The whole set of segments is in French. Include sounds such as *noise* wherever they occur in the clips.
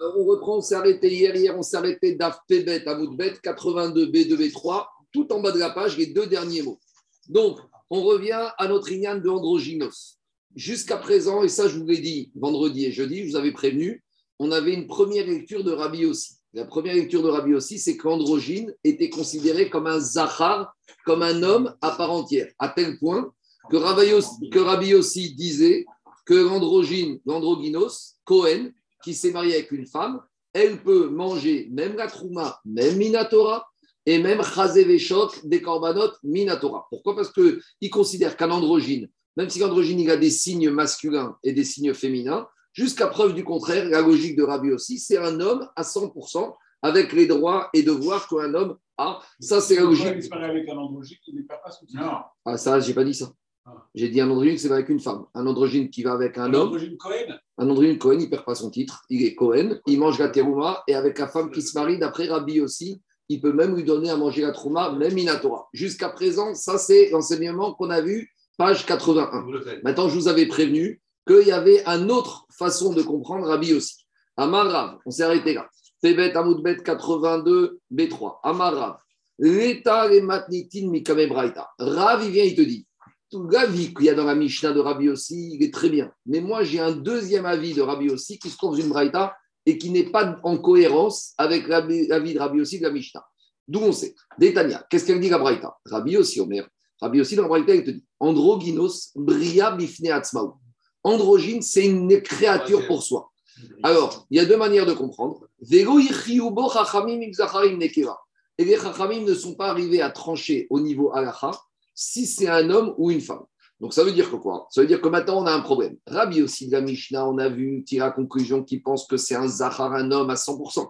on reprend, on s'est arrêté hier. Hier, on s'est arrêté d'Af Pebet à Moudbet, 82 B2 B3, tout en bas de la page, les deux derniers mots. Donc, on revient à notre ignan de androgynos. Jusqu'à présent, et ça je vous l'ai dit vendredi et jeudi, je vous avais prévenu, on avait une première lecture de Rabbi aussi. La première lecture de Rabbi aussi, c'est qu'androgyne était considéré comme un zahar, comme un homme à part entière, à tel point que Rabbi que Rabbi aussi disait que l'androgyne, l'androgynos, Cohen, qui s'est marié avec une femme, elle peut manger même la trouma, même Minatora, et même Chazeveshok des korbanot Minatora. Pourquoi? Parce qu'il considère qu'un androgyne, même si l'androgyne il a des signes masculins et des signes féminins, jusqu'à preuve du contraire, la logique de Rabbi aussi, c'est un homme à 100% avec les droits et devoirs qu'un homme a. Ça, c'est la logique. Il avec un androgyne, il ne perd pas son Non. Ah, ça, j'ai pas dit ça. J'ai dit un androgyne, c'est avec une femme. Un androgyne qui va avec un, un homme. Androgyne Cohen Un androgyne Cohen, il ne perd pas son titre. Il est Cohen, il mange la terouma et avec la femme qui se marie, d'après Rabbi aussi, il peut même lui donner à manger la trouma, même Minatora. Jusqu'à présent, ça c'est l'enseignement qu'on a vu, page 81. Maintenant, je vous avais prévenu qu'il y avait une autre façon de comprendre Rabbi aussi. Amarav, on s'est arrêté là. Tebet Amoudbet 82, B3. Amarav. L'état les matnitin mikame braita. Rav, il vient, il te dit l'avis qu'il y a dans la Mishnah de Rabbi aussi, il est très bien. Mais moi, j'ai un deuxième avis de Rabbi aussi qui se trouve dans une Braïta et qui n'est pas en cohérence avec l'avis de Rabbi aussi de la Mishnah. D'où on sait. Détania, qu'est-ce qu'elle dit la Braïta? Rabbi aussi, Omer. Rabbi aussi dans la Braïta, il te dit Androgynos bria bifne atzmaou. Androgyne, c'est une créature pour soi. Alors, il y a deux manières de comprendre. Et les chachamim ne sont pas arrivés à trancher au niveau halacha si c'est un homme ou une femme. Donc ça veut dire que quoi? Ça veut dire que maintenant on a un problème. Rabbi aussi de la Mishnah, on a vu, tire à conclusion qu'il pense que c'est un Zahar, un homme à 100%.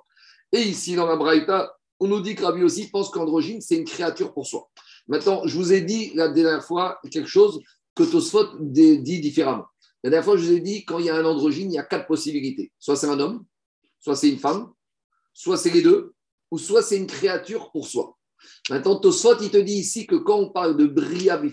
Et ici dans la Braïta, on nous dit que Rabbi aussi pense qu'androgyne, c'est une créature pour soi. Maintenant, je vous ai dit la dernière fois quelque chose que Tosfot dit différemment. La dernière fois, je vous ai dit, quand il y a un androgyne, il y a quatre possibilités. Soit c'est un homme, soit c'est une femme, soit c'est les deux, ou soit c'est une créature pour soi. Maintenant, Tosfot, il te dit ici que quand on parle de Bria il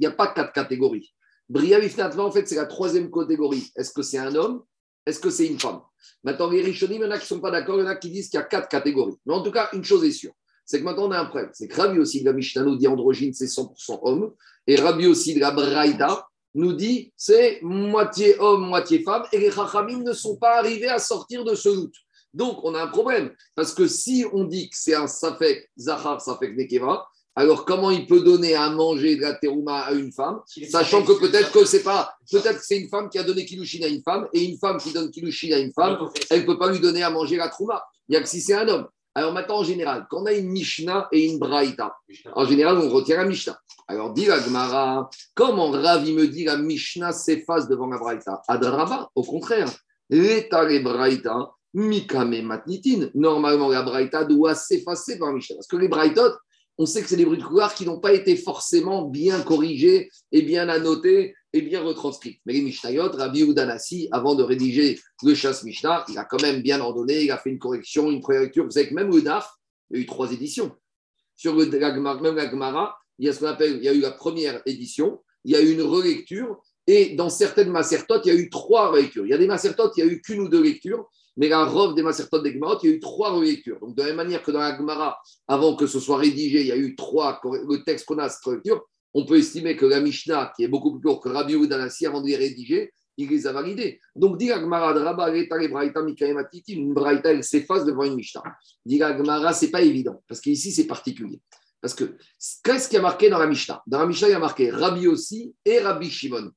n'y a pas quatre catégories. Bria en fait, c'est la troisième catégorie. Est-ce que c'est un homme? Est-ce que c'est une femme? Maintenant, les Rishonim, il y en a qui ne sont pas d'accord, il y en a qui disent qu'il y a quatre catégories. Mais en tout cas, une chose est sûre c'est que maintenant on a un problème. C'est que Rabbi aussi de la Mishnah nous dit androgyne, c'est 100% homme. Et Rabbi aussi de la Braïda nous dit c'est moitié homme, moitié femme. Et les Chachamim ne sont pas arrivés à sortir de ce doute. Donc, on a un problème. Parce que si on dit que c'est un Safek Zahar, Safek Nekeva, alors comment il peut donner à manger de la terouma à une femme, sachant que peut-être que c'est pas, peut-être que c'est une femme qui a donné kilushin à une femme, et une femme qui donne kilushin à une femme, elle ne peut pas lui donner à manger la trouma. Il n'y a que si c'est un homme. Alors maintenant, en général, quand on a une Mishnah et une Braïta, en général, on retient la Mishnah. Alors, dit la Gemara, comment Ravi me dit la Mishnah s'efface devant la Braïta? Adraba, au contraire. L'état les Braïta, Mikame Matnitin. Normalement, la Braïta doit s'effacer par Mishnah. Parce que les Braïtot, on sait que c'est des bruits de couloir qui n'ont pas été forcément bien corrigés et bien annotés et bien retranscrits. Mais les Mishnayot, Rabbi Udanasi, avant de rédiger le chasse Mishnah, il a quand même bien ordonné, il a fait une correction, une première lecture. Vous savez que même le DAF, il y a eu trois éditions. Sur le, même la Gemara, il y a ce qu'on appelle, il y a eu la première édition, il y a eu une relecture, et dans certaines macertotes, il y a eu trois relectures. Il y a des macertotes, il n'y a eu qu'une ou deux lectures, mais la robe des Masertot des Gemarot, il y a eu trois relectures. Donc, de la même manière que dans la Gemara, avant que ce soit rédigé, il y a eu trois, le texte qu'on a, cette relecture, on peut estimer que la Mishnah, qui est beaucoup plus courte que Rabbi Udanassi, avant de les rédiger, il les a validés. Donc, dit la Gemara de Rabba, une Braïta, elle s'efface devant une Mishnah. Dit la Gemara, ce n'est pas évident, parce qu'ici, c'est particulier. Parce que, qu'est-ce qui a marqué dans la Mishnah? Dans la Mishnah, il y a marqué Rabbi aussi et Rabbi Shimon.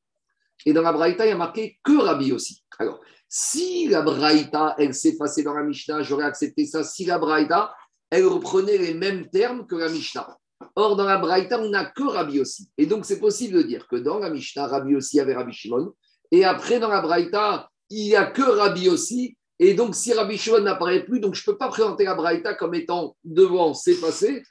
Et dans la Braïta, il y a marqué que Rabbi aussi. Alors, si la Braïta, elle s'effaçait dans la Mishnah, j'aurais accepté ça. Si la Braïta, elle reprenait les mêmes termes que la Mishnah. Or, dans la Braïta, on n'a que Rabbi aussi. Et donc, c'est possible de dire que dans la Mishnah, Rabbi aussi avait Rabbi Shimon. Et après, dans la Braïta, il n'y a que Rabbi aussi. Et donc, si Rabbi Shimon n'apparaît plus, donc je ne peux pas présenter la Braïta comme étant devant s'effacer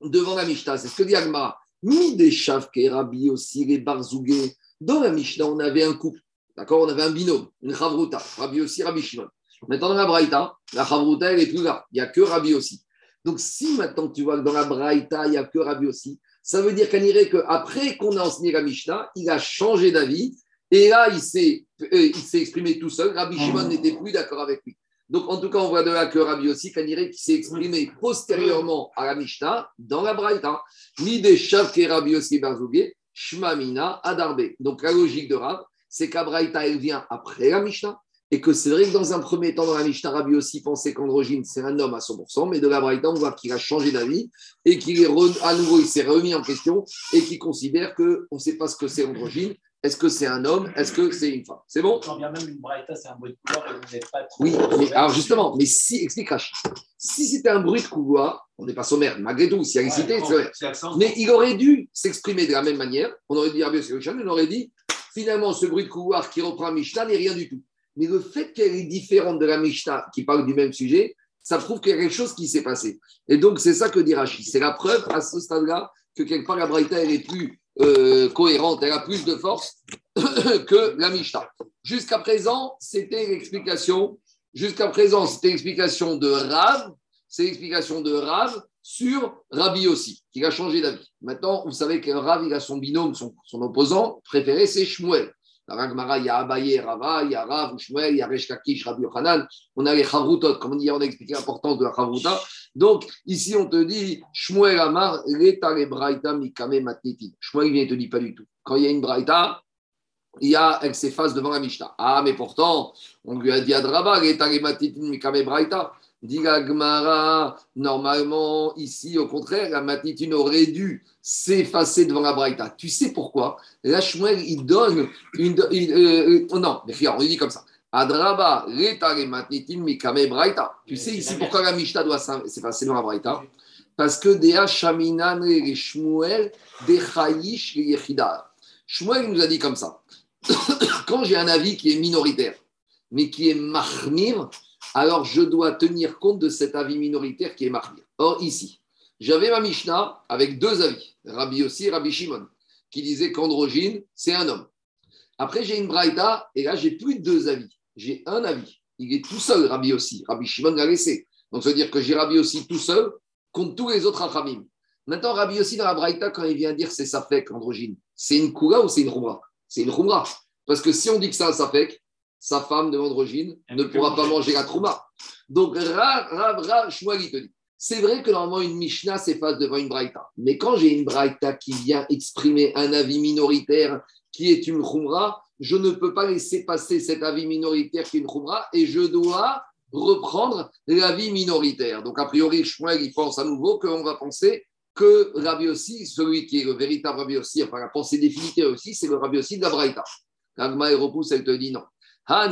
devant la Mishnah. C'est ce que dit Agmara. Ni des Shavke, Rabbi aussi, les Barzougué. Dans la Mishnah, on avait un couple. D'accord On avait un binôme, une Chavruta, Rabbi aussi, Rabbi Shimon. Maintenant, dans la Braïta, la Chavruta, elle est plus là. Il n'y a que Rabbi aussi. Donc, si maintenant tu vois que dans la Braïta, il n'y a que Rabbi aussi, ça veut dire qu'après qu'on a enseigné la Mishnah, il a changé d'avis. Et là, il s'est euh, exprimé tout seul. Rabbi Shimon n'était plus d'accord avec lui. Donc, en tout cas, on voit de là que Rabbi aussi, Kaniré, qui s'est exprimé postérieurement à la Mishnah dans la Braïta. Ni des et Rabbi aussi Barzougué, Shmamina, Adarbe. Donc, la logique de Rab, c'est qu'Abraïta, elle vient après la Mishnah. Et que c'est vrai que dans un premier temps, dans la Mishnah, Rabbi aussi pensait qu'androgyne, c'est un homme à 100%, mais de la Braïta, on voit qu'il a changé d'avis et qu'il est à nouveau, il s'est remis en question et qu'il considère qu'on ne sait pas ce que c'est androgyne est-ce que c'est un homme? Est-ce que c'est une femme? C'est bon? Quand bien même une braïta, c'est un bruit de couloir et vous n'êtes pas trop. Oui, mais alors justement, mais si, explique Rachid. Si c'était un bruit de couloir, on n'est pas sommaire, malgré tout, s'il y a cité, c'est Mais il aurait dû s'exprimer de la même manière. On aurait dit Rabbi on aurait dit finalement, ce bruit de couloir qui reprend Mishnah n'est rien du tout. Mais le fait qu'elle est différente de la Mishnah qui parle du même sujet, ça prouve qu'il y a quelque chose qui s'est passé. Et donc, c'est ça que dit Rachid. C'est la preuve à ce stade-là que quelque part la Braïta, elle est plus euh, cohérente, elle a plus de force *coughs* que la Mishnah. Jusqu'à présent, c'était l'explication. Jusqu'à présent, c'était l'explication de Rav. C'est l'explication de Rav sur Rabbi aussi, qui a changé d'avis. Maintenant, vous savez que Rav, il a son binôme, son, son opposant préféré, c'est Shmuel. Dans il y a Abaye, Rava, il y a Rav, Shmuel, il y a Resh Kakish, Rabbi Yochanan. On a les Chavrutot, comme on dit, on a expliqué l'importance de la Chavruta. Donc, ici, on te dit, Shmuel Amar, Reta le Braïta Mikame Matnitin. Shmuel vient te dit pas du tout. Quand il y a une Braïta, il y a, elle s'efface devant la Mishnah. Ah, mais pourtant, on lui a dit à Draba, Reta le Matnitin Mikame Braïta. Dit Gmara, normalement, ici, au contraire, la matitine aurait dû s'effacer devant la Braïta. Tu sais pourquoi? La Shmuel, il donne une. Euh, euh, non, mais on lui dit comme ça. Adraba, matnitin mikame Braïta. Tu sais ici pourquoi la Mishnah doit s'effacer devant la Braïta? Parce que Dea Shaminan et Shmuel, de Chayish et Shmuel nous a dit comme ça. *coughs* Quand j'ai un avis qui est minoritaire, mais qui est mahmir, alors je dois tenir compte de cet avis minoritaire qui est marqué. Or, ici, j'avais ma Mishnah avec deux avis, Rabbi aussi et Rabbi Shimon, qui disaient qu'androgyne, c'est un homme. Après, j'ai une Braïta, et là, j'ai plus de deux avis. J'ai un avis. Il est tout seul, Rabbi aussi. Rabbi Shimon l'a laissé. Donc, ça veut dire que j'ai Rabbi aussi tout seul contre tous les autres Achamim. Maintenant, Rabbi aussi dans la Braïta, quand il vient dire c'est Safek, androgyne, c'est une Koura ou c'est une Khumra? C'est une Khumra. Parce que si on dit que c'est un Safek, sa femme de androgyne ne pourra pas manger la trouma. Donc, Rav, Rav, Rav, te dit. C'est vrai que normalement une Mishnah s'efface devant une Braïta. Mais quand j'ai une Braïta qui vient exprimer un avis minoritaire qui est une Khumra, je ne peux pas laisser passer cet avis minoritaire qui est une Khumra et je dois reprendre l'avis minoritaire. Donc, a priori, Shmuel, il pense à nouveau qu'on va penser que Rabbi aussi, celui qui est le véritable Rabbi aussi, enfin la pensée définitive aussi, c'est le Rabbi aussi de la Braïta. Ragma et repousse, elle te dit non. Quand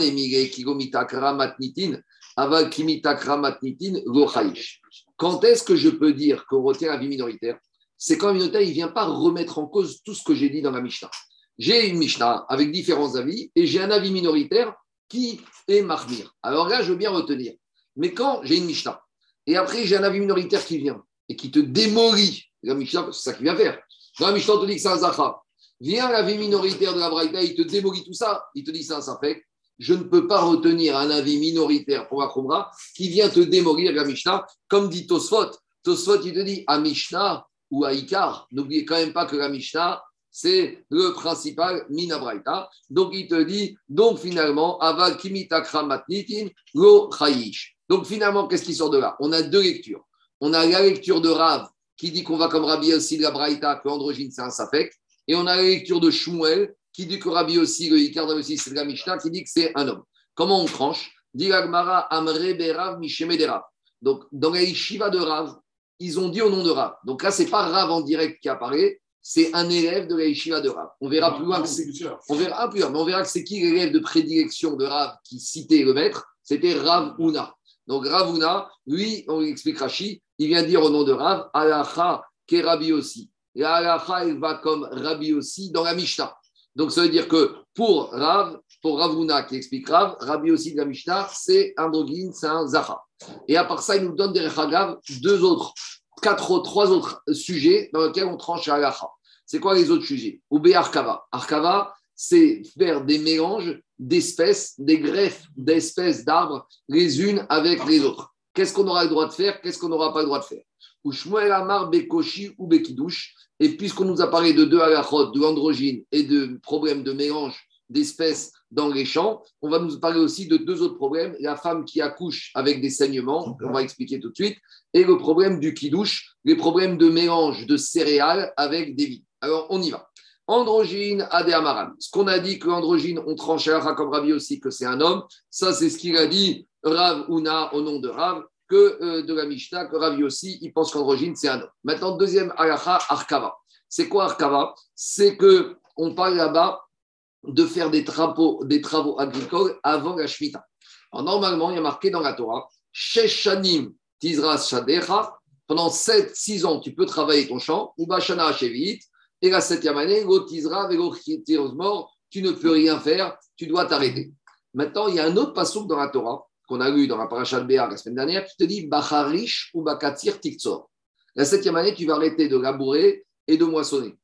est-ce que je peux dire qu'on retient la vie minoritaire? C'est quand un minoritaire ne vient pas remettre en cause tout ce que j'ai dit dans la Mishnah. J'ai une Mishnah avec différents avis et j'ai un avis minoritaire qui est Mahmir. Alors là, je veux bien retenir. Mais quand j'ai une Mishnah et après j'ai un avis minoritaire qui vient et qui te démolit la Mishnah, c'est ça qu'il vient faire. Dans la Mishnah, on te dit que c'est un Zahra. Vient l'avis minoritaire de la Braïta, il te démolit tout ça, il te dit c'est un je ne peux pas retenir un avis minoritaire pour la qui vient te démolir la Mishnah, comme dit Tosfot. Tosfot, il te dit à Mishnah ou à Ikar. N'oubliez quand même pas que la Mishnah, c'est le principal Minabraita. Donc il te dit, donc finalement, Aval Matnitin Lo Chayish. Donc finalement, qu'est-ce qui sort de là? On a deux lectures. On a la lecture de Rav qui dit qu'on va comme Rabbi aussi la Braïta, que l'androgyne c'est un Safek. Et on a la lecture de Shmuel qui dit que Rabbi aussi, le Icar aussi, c'est la Mishnah, qui dit que c'est un homme. Comment on tranche? Dit Amre Berav Donc, dans la Yeshiva de Rav, ils ont dit au nom de Rav. Donc là, c'est pas Rav en direct qui apparaît, c'est un élève de la Yeshiva de Rav. On verra plus loin que c'est. On verra plus mais on verra que c'est qui l'élève de prédilection de Rav qui citait le maître C'était Rav Una. Donc Rav Una, lui, on explique Rashi, il vient dire au nom de Rav, Alacha ke Rabbi aussi. Et Alacha, il va comme Rabbi aussi dans la Mishnah. Donc, ça veut dire que pour Rav, pour Ravuna qui explique Rav, Rabbi aussi de la Mishnah, c'est un drogin, c'est un Zaha. Et à part ça, il nous donne des Rechagav, deux autres, quatre trois autres sujets dans lesquels on tranche à Agacha. C'est quoi les autres sujets? Oubé Arkava. Arkava, c'est faire des mélanges d'espèces, des greffes d'espèces d'arbres, les unes avec les autres. Qu'est-ce qu'on aura le droit de faire Qu'est-ce qu'on n'aura pas le droit de faire? Ou Amar Bekoshi ou Bekidouche. Et puisqu'on nous a parlé de deux halachot, de l'androgyne et de problèmes de mélange d'espèces dans les champs. On va nous parler aussi de deux autres problèmes. La femme qui accouche avec des saignements, on va expliquer tout de suite, et le problème du kidouche, les problèmes de mélange de céréales avec des vies. Alors, on y va. Androgyne, Adéamaran. Ce qu'on a dit que l'androgyne, on tranchait à comme Ravi aussi que c'est un homme, ça c'est ce qu'il a dit Rav Una au nom de Rav, que euh, de la Mishnah, que Ravi aussi, il pense qu'androgyne c'est un homme. Maintenant, deuxième alaha, Arkava. C'est quoi Arkava C'est que on parle là-bas de faire des travaux, des travaux agricoles avant la Shemitah. Alors, normalement, il y a marqué dans la Torah, Sheshanim Tizras Shadecha, pendant 7-6 ans, tu peux travailler ton champ, ou Bashana Shevit, et la septième année, Tizra mort, tu ne peux rien faire, tu dois t'arrêter. Maintenant, il y a un autre passage dans la Torah, qu'on a lu dans la paracha de Béar la semaine dernière, qui te dit Bacharish ou Bakatir Tiktsor. La septième année, tu vas arrêter de labourer et de moissonner.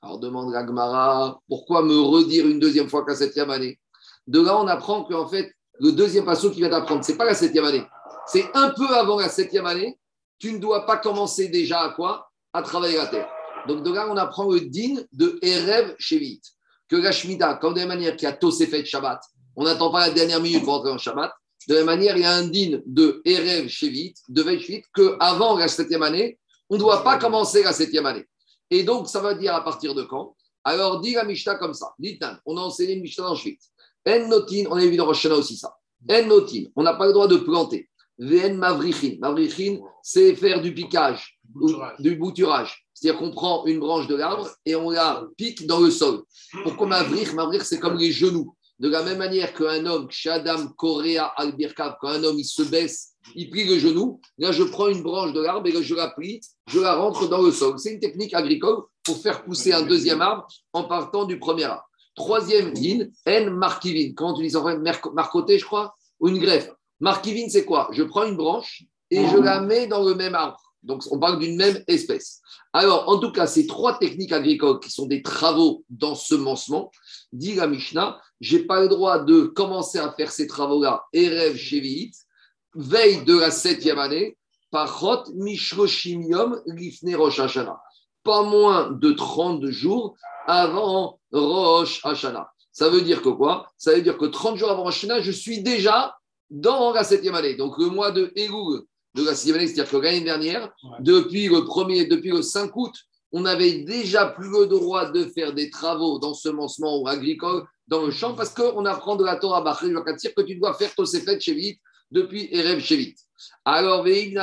Alors demande la Gemara, pourquoi me redire une deuxième fois qu'à septième année? De là, on apprend qu'en fait, le deuxième passo qui va t'apprendre, ce n'est pas la septième année. C'est un peu avant la septième année. Tu ne dois pas commencer déjà à quoi? À travailler la terre. Donc de là, on apprend le din de Erev Shevit. Que la Shemitah, comme de la manière qu'il y a Tosefet Shabbat, on n'attend pas la dernière minute pour entrer en Shabbat. De la même manière, il y a un din de Erev Shevit, de Veishvit, qu'avant la septième année, on ne doit pas commencer la septième année. Et donc, ça va dire à partir de quand? Alors, dit la Mishnah comme ça. on a enseigné une Mishnah en Shvit. En notin, on a vu dans Rosh aussi ça. En notin, on n'a pas le droit de planter. Vn mavrichin. Mavrichin, c'est faire du piquage, du bouturage. C'est-à-dire qu'on prend une branche de l'arbre et on la pique dans le sol. Pourquoi mavrich? Mavrich, c'est comme les genoux. De la même manière qu'un homme, Shadam Korea Albirkav, quand un homme il se baisse il plie le genou. Là, je prends une branche de l'arbre et je la plie, je la rentre dans le sol. C'est une technique agricole pour faire pousser un deuxième arbre en partant du premier arbre. Troisième ligne, N markivine. Comment tu dis ça Marcoté, je crois Ou une greffe. Markivine, c'est quoi? Je prends une branche et je la mets dans le même arbre. Donc, on parle d'une même espèce. Alors, en tout cas, ces trois techniques agricoles qui sont des travaux d'ensemencement, dit la Mishnah, je n'ai pas le droit de commencer à faire ces travaux-là, Erev Shevit, veille de la septième année, Pachot Mishroshim Lifne Rosh Hashanah. Pas moins de 30 jours avant Rosh Hashanah. Ça veut dire que quoi? Ça veut dire que 30 jours avant Rosh Hashanah, je suis déjà dans la septième année. Donc le mois de Elul de la année, c'est-à-dire que l'année dernière, depuis le premier, depuis le 5 août, on avait déjà plus le droit de faire des travaux d'ensemencement ou agricole dans le champ parce qu'on apprend de la Torah Bachel que tu dois faire Tosefet Shevit depuis Erev Shevit. Alors, et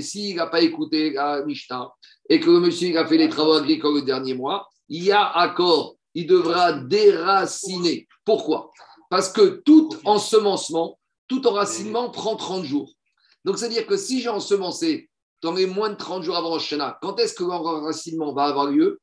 s'il n'a pas écouté la Mishnah et que le monsieur a fait les travaux agricoles le dernier mois, il y a accord, il devra déraciner. Pourquoi? Parce que tout ensemencement, tout enracinement prend 30 jours. Donc, c'est-à-dire que si j'ai ensemencé dans les moins de 30 jours avant Rosh Hashanah, quand est-ce que l'enracinement va avoir lieu?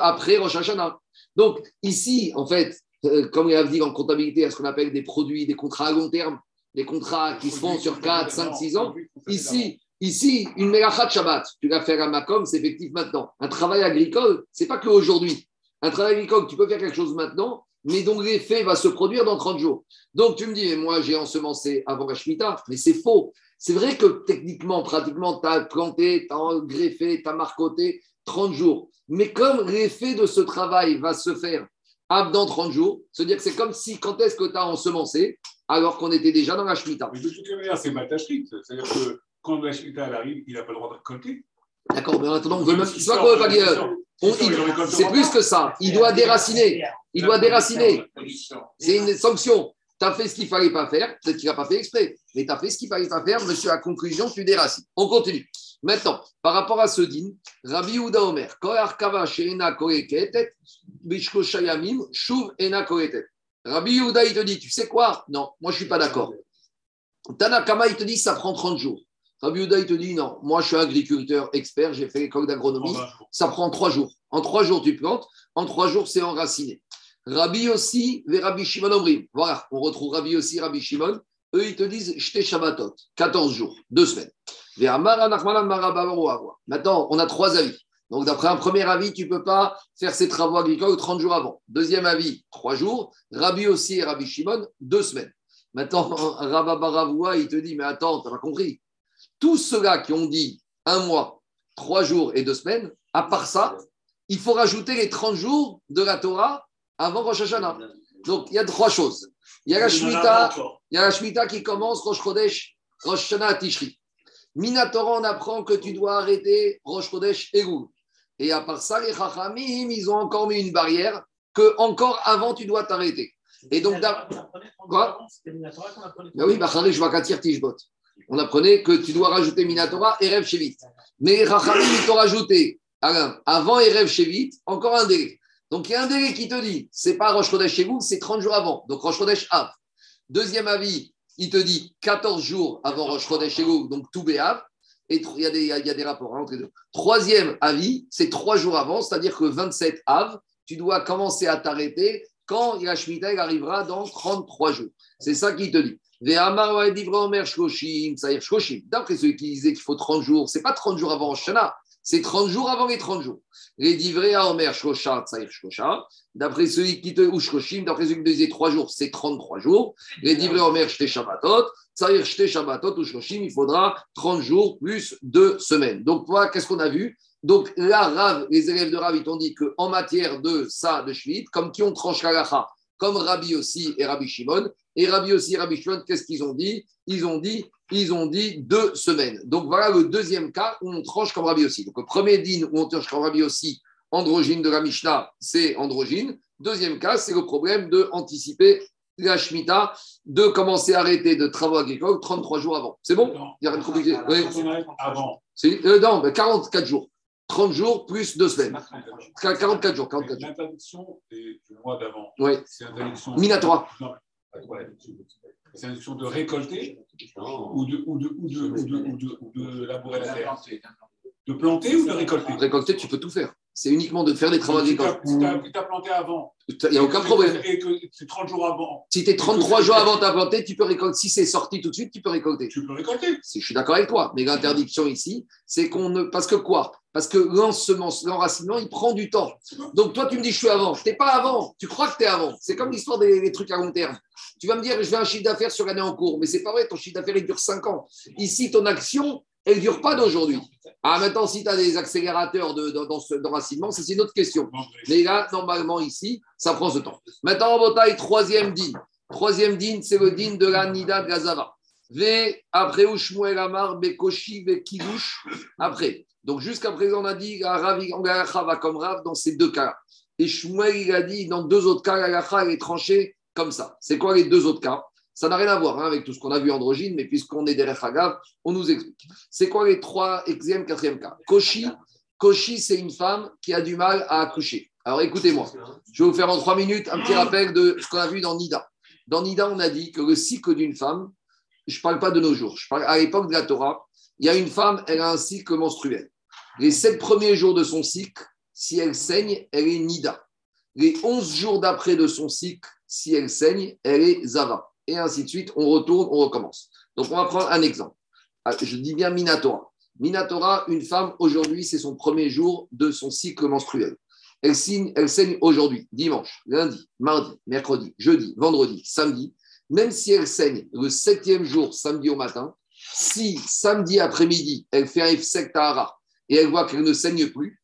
Après Rosh Hashanah. Donc, ici, en fait, euh, comme il a dit en comptabilité, à ce qu'on appelle des produits, des contrats à long terme, des contrats qui se font sur 4, 5, 6 ans. Ici, ici une de Shabbat, tu vas faire à Macom, c'est effectif maintenant. Un travail agricole, c'est pas que aujourd'hui. Un travail agricole, tu peux faire quelque chose maintenant, mais dont l'effet va se produire dans 30 jours. Donc tu me dis, mais moi j'ai ensemencé avant la Shemitah, mais c'est faux. C'est vrai que techniquement, pratiquement, tu as planté, tu as greffé, tu as marcoté 30 jours. Mais comme l'effet de ce travail va se faire dans 30 jours, se dire que c'est comme si, quand est-ce que tu as ensemencé alors qu'on était déjà dans la Shemitah. Mais de toute manière, c'est Matashrit. C'est-à-dire que quand la Shemitah arrive, il n'a pas le droit de récolter. D'accord, mais maintenant, on veut même. C'est pas qu'on veut pas. C'est plus que ça. Il doit déraciner. Il doit déraciner. C'est une sanction. Tu as fait ce qu'il ne fallait pas faire. Peut-être qu'il n'a pas fait exprès. Mais tu as fait ce qu'il ne fallait pas faire. Monsieur, à conclusion, tu déracines. On continue. Maintenant, par rapport à ce din, Rabbi Ouda Omer. Rabbi Yehuda, il te dit, tu sais quoi? Non, moi je ne suis pas d'accord. Tanakama, il te dit, ça prend 30 jours. Rabbi Yehuda, il te dit, non, moi je suis agriculteur expert, j'ai fait l'école d'agronomie, ça prend 3 jours. En 3 jours, tu plantes, en 3 jours, c'est enraciné. Rabbi aussi, Rabbi Shimon Omrim. Voilà, on retrouve Rabbi aussi, Rabbi Shimon. Eux, ils te disent, j'étais Shabbatot, 14 jours, 2 semaines. Maintenant, on a trois avis. Donc, d'après un premier avis, tu ne peux pas faire ces travaux agricoles 30 jours avant. Deuxième avis, 3 jours. Rabbi aussi et Rabbi Shimon, 2 semaines. Maintenant, *laughs* Rabba Baravoua, il te dit, mais attends, tu n'as pas compris. Tous ceux-là qui ont dit un mois, 3 jours et 2 semaines, à part ça, il faut rajouter les 30 jours de la Torah avant Rosh Hashanah. Donc, il y a trois choses. Il y a la Shemitah, il y a la Shemitah qui commence Rosh Chodesh, Rosh Hashanah, Tishri. Minatora, on apprend que tu dois arrêter Rosh Chodesh et Goul. Et à part ça, les Chachamim, ils ont encore mis une barrière que encore avant, tu dois t'arrêter. Et donc, d'ab- Quoi? Ben oui, Bachare, je vois Tishbot. On apprenait que tu dois rajouter Minatora et Rev Shevit. Mais les Chachamim, ils t'ont rajouté, Alain, avant Erev Shevit, encore un délai. Donc, il y a un délai qui te dit, c'est pas Rosh Chodesh chez vous, c'est 30 jours avant. Donc, Rosh Chodesh Av. Deuxième avis, il te dit 14 jours avant Rosh Chodesh chez vous, donc tout Béav. Et il y, a des, rapports hein, entre les deux. Troisième avis, c'est trois jours avant, c'est-à-dire que 27 Av, tu dois commencer à t'arrêter quand la Shemitah arrivera dans 33 jours. C'est ça qu'il te dit. D'après ceux qui disaient qu'il faut 30 jours, c'est pas 30 jours avant Shana, c'est 30 jours avant les 30 jours. Les divrei à omer veut dire shlosha. D'après celui qui te, ou shloshim, d'après celui qui te disait 3 jours, c'est 33 jours. Les divrei omer shte shabbatot, dire shte shabbatot ou shloshim, il faudra 30 jours plus 2 semaines. Donc, toi, qu'est-ce qu'on a vu? Donc là, Rav, les élèves de Rav, ils t'ont dit qu'en matière de ça, de Shvit, comme qui ont tranché la comme Rabbi aussi et Rabbi Shimon, et Rabbi aussi et Rabbi Shimon, qu'est-ce qu'ils ont dit? Ils ont dit ils ont dit deux semaines. Donc voilà le deuxième cas où on tranche comme Rabbi aussi. Donc le premier din où on tranche comme Rabbi aussi, androgyne de la Mishnah, c'est androgyne. Deuxième cas, c'est le problème de anticiper la Shemitah, de commencer à arrêter de travaux agricoles 33 jours avant. C'est bon? Il n'y a rien de compliqué. Oui. Avant. Euh, non, ben 44 jours. 30 jours plus 2 semaines. 44 jours. 44 jours. L'interdiction du mois d'avant, Oui. c'est l'interdiction. Minatora. Non. C'est l'interdiction de récolter ou de, ou de, ou de, ou de, ou de, ou de labourer la terre. De planter ou de récolter? Récolter, tu peux tout faire. C'est uniquement de faire des travaux agricoles. si si t'as planté avant. Il n'y a aucun problème. Et que c'est 30 jours avant, Si tu es 33 jours avant ta planter, tu peux récolter. Si c'est sorti tout de suite, tu peux récolter. tu peux récolter. Si je suis d'accord avec toi, mais l'interdiction ici, c'est qu'on ne. Parce que quoi? Parce que l'enracinement, il prend du temps. Donc toi, tu me dis, je suis avant. Tu n'es pas avant. Tu crois que tu es avant. C'est comme l'histoire des, trucs à long terme. Tu vas me dire, je vais un chiffre d'affaires sur l'année en cours, mais c'est pas vrai. Ton chiffre d'affaires, il dure 5 ans. Ici, ton action, elle ne dure pas d'aujourd'hui. Ah, maintenant, si tu as des accélérateurs de, d'enracinement, ça, c'est une autre question. Mais là, normalement, ici, ça prend ce temps. Maintenant, en bataille, troisième din. Troisième din, c'est le din de la Nida de Gazava. Après Amar, après. Donc, jusqu'à présent, on a dit la Rav, on a la Chava comme Rav dans ces deux cas. Et Shmuel, il a dit dans deux autres cas, la Lacha, elle est tranchée comme ça. C'est quoi les deux autres cas? Ça n'a rien à voir hein, avec tout ce qu'on a vu androgyne, mais puisqu'on est derrière Hagav, on nous explique. C'est quoi les trois, exème, quatrième cas? Koshi, Koshi, c'est une femme qui a du mal à accoucher. Alors écoutez-moi, je vais vous faire en trois minutes un petit rappel de ce qu'on a vu dans Nida. Dans Nida, on a dit que le cycle d'une femme, je ne parle pas de nos jours, je parle à l'époque de la Torah, il y a une femme, elle a un cycle menstruel. Les sept premiers jours de son cycle, si elle saigne, elle est Nida. Les onze jours d'après de son cycle, si elle saigne, elle est Zava. Et ainsi de suite, on retourne, on recommence. Donc on va prendre un exemple. Ah, Je dis bien Minatora. Minatora, une femme, aujourd'hui, c'est son premier jour de son cycle menstruel. Elle, signe, elle saigne aujourd'hui, dimanche, lundi, mardi, mercredi, jeudi, vendredi, samedi. Même si elle saigne le septième jour, samedi au matin, si samedi après-midi, elle fait un Efsek Tahara et elle voit qu'elle ne saigne plus,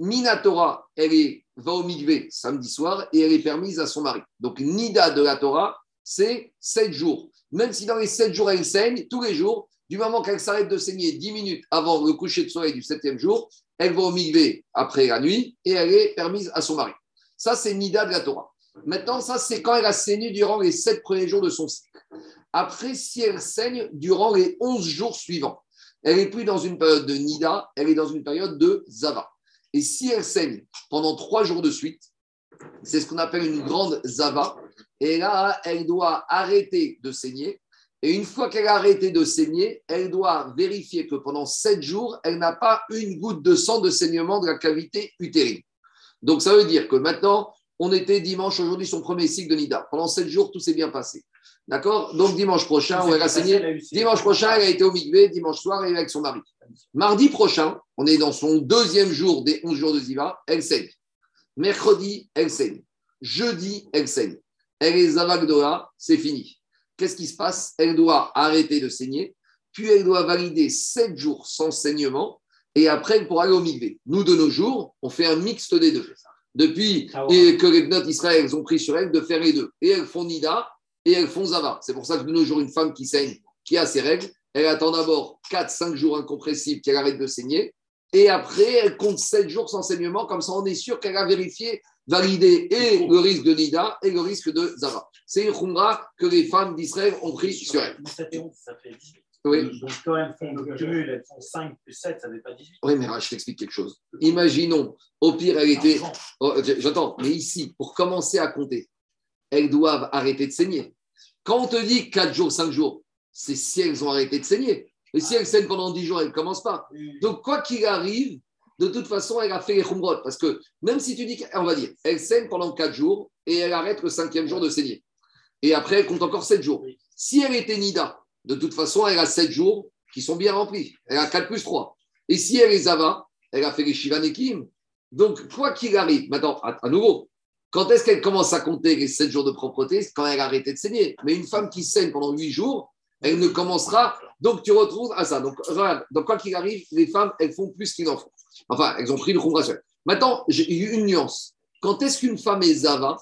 Minatora, elle va au Migvé samedi soir et elle est permise à son mari. Donc, Nida de la Torah, c'est sept jours. Même si dans les sept jours, elle saigne, tous les jours, du moment qu'elle s'arrête de saigner 10 minutes avant le coucher de soleil du septième jour, elle va au Migvé après la nuit et elle est permise à son mari. Ça, c'est Nida de la Torah. Maintenant, ça, c'est quand elle a saigné durant les sept premiers jours de son cycle. Après, si elle saigne durant les 11 jours suivants, elle n'est plus dans une période de Nida, elle est dans une période de Zava. Et si elle saigne pendant trois jours de suite, c'est ce qu'on appelle une grande Zava. Et là, elle doit arrêter de saigner. Et une fois qu'elle a arrêté de saigner, elle doit vérifier que pendant sept jours, elle n'a pas une goutte de sang de saignement de la cavité utérine. Donc, ça veut dire que maintenant, on était dimanche, aujourd'hui, son premier cycle de Nida. Pendant sept jours, tout s'est bien passé. D'accord? Donc, dimanche prochain, on va saigner. Dimanche prochain, elle a été au Migvé. Dimanche soir, elle est avec son mari. Mardi prochain, on est dans son deuxième jour des 11 jours de Ziva, elle saigne. Mercredi, elle saigne. Jeudi, elle saigne. Elle est Zavagdoa, c'est fini. Qu'est-ce qui se passe? Elle doit arrêter de saigner, puis elle doit valider 7 jours sans saignement, et après, elle pourra aller au Migvé. Nous, de nos jours, on fait un mixte des deux. Depuis Ah ouais. et que les notes Israël elles ont pris sur elles de faire les deux. Et elles font Nida et elles font Zava. C'est pour ça que de nos jours, une femme qui saigne, qui a ses règles, elle attend d'abord 4-5 jours incompressibles qu'elle arrête de saigner. Et après, elle compte 7 jours sans saignement. Comme ça, on est sûr qu'elle a vérifié, validé et le risque de Nida et le risque de Zava. C'est une khumra que les femmes d'Israël ont pris sur elles. 17 et 11, ça fait 18. Oui. Donc quand elles font le cumul, elles font 5 plus 7, ça fait pas 18. Oui, mais Rach, je t'explique quelque chose. Imaginons, au pire, elle était. Oh, J'entends, mais ici, pour commencer à compter, elles doivent arrêter de saigner. Quand on te dit 4 jours, 5 jours, c'est si elles ont arrêté de saigner. Et si elles saignent pendant 10 jours, elles ne commencent pas. Donc, quoi qu'il arrive, de toute façon, elle a fait les khumrot. Parce que même si tu dis, on va dire, elle saigne pendant 4 jours et elle arrête le cinquième jour de saigner. Et après, elle compte encore 7 jours. Si elle était Nida, de toute façon, elle a 7 jours qui sont bien remplis. Elle a 4 plus 3. Et si elle les Zava, elle a fait les Shivanekim. Donc, quoi qu'il arrive, maintenant, à, nouveau, quand est-ce qu'elle commence à compter les 7 jours de propreté? Quand elle a arrêté de saigner. Mais une femme qui saigne pendant 8 jours, elle ne commencera. Donc, tu retrouves à ça. Donc, regarde, donc quoi qu'il arrive, les femmes, elles font plus qu'ils en font. Enfin, elles ont pris le seul. Maintenant, j'ai eu une nuance. Quand est-ce qu'une femme est Zava?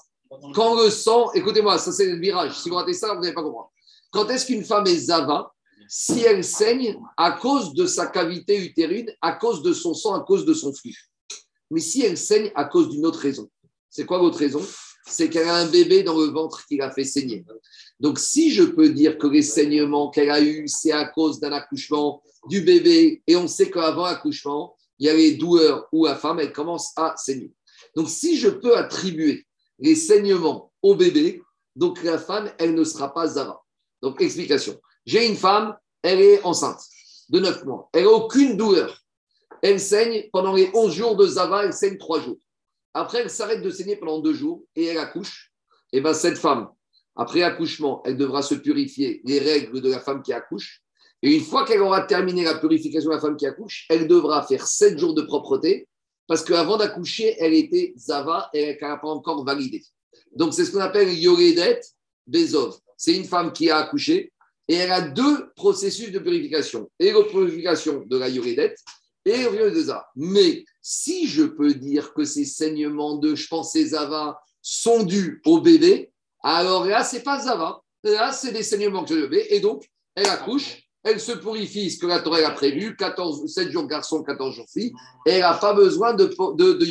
Quand le sang, écoutez-moi, ça c'est le virage. Si vous ratez ça, vous n'allez pas comprendre. Quand est-ce qu'une femme est Zava Si elle saigne à cause de sa cavité utérine, à cause de son sang, à cause de son flux? Mais si elle saigne à cause d'une autre raison, c'est quoi votre raison? C'est qu'elle a un bébé dans le ventre qui l'a fait saigner. Donc, si je peux dire que les saignements qu'elle a eus, c'est à cause d'un accouchement du bébé, et on sait qu'avant l'accouchement, il y a les douleurs où la femme, elle commence à saigner. Donc, si je peux attribuer les saignements au bébé, donc la femme, elle ne sera pas Zava. Donc, explication. J'ai une femme, elle est enceinte de 9 mois. Elle n'a aucune douleur. Elle saigne pendant les 11 jours de Zava, elle saigne 3 jours. Après, elle s'arrête de saigner pendant 2 jours et elle accouche. Et bien, cette femme, après accouchement, elle devra se purifier les règles de la femme qui accouche. Et une fois qu'elle aura terminé la purification de la femme qui accouche, elle devra faire 7 jours de propreté parce qu'avant d'accoucher, elle était Zava et elle n'a pas encore validé. Donc, c'est ce qu'on appelle Yoredet Bezov. C'est une femme qui a accouché et elle a deux processus de purification. Et la purification de la Yoredet et de Zava. Mais si je peux dire que ces saignements de, je pense, ces Zava sont dus au bébé, alors là, c'est pas Zava. Là, c'est des saignements que le bébé. Et donc, elle accouche, elle se purifie, ce que la Torah a prévu, 14, 7 jours garçon, 14 jours fille, et elle n'a pas besoin de, de, de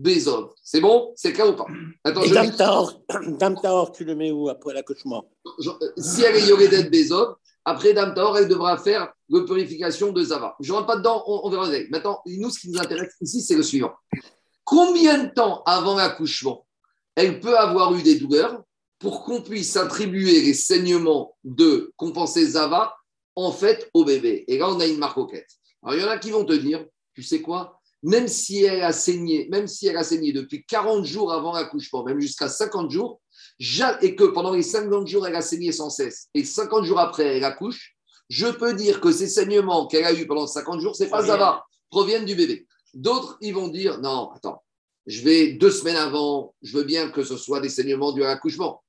Bezov. C'est bon? C'est clair ou pas? Attends, Et Dame Tahor, Dame tu le mets où après l'accouchement? Si elle est Yoredet Bezov, après Dame Tahor, elle devra faire la purification de Zava. Je ne rentre pas dedans, on, on verra. Maintenant, nous, ce qui nous intéresse ici, c'est le suivant. Combien de temps avant l'accouchement elle peut avoir eu des douleurs pour qu'on puisse attribuer les saignements de compenser Zava en fait au bébé? Et là, on a une marque quête. Alors, il y en a qui vont te dire, tu sais quoi? Même si elle a saigné, même si elle a saigné depuis 40 jours avant l'accouchement, même jusqu'à 50 jours, et que pendant les 50 jours, elle a saigné sans cesse, et 50 jours après, elle accouche, je peux dire que ces saignements qu'elle a eu pendant 50 jours, c'est pas Proviennent. Zava, proviennent du bébé. D'autres, ils vont dire, non, attends, je vais deux semaines avant, je veux bien que ce soit des saignements dus à l'accouchement.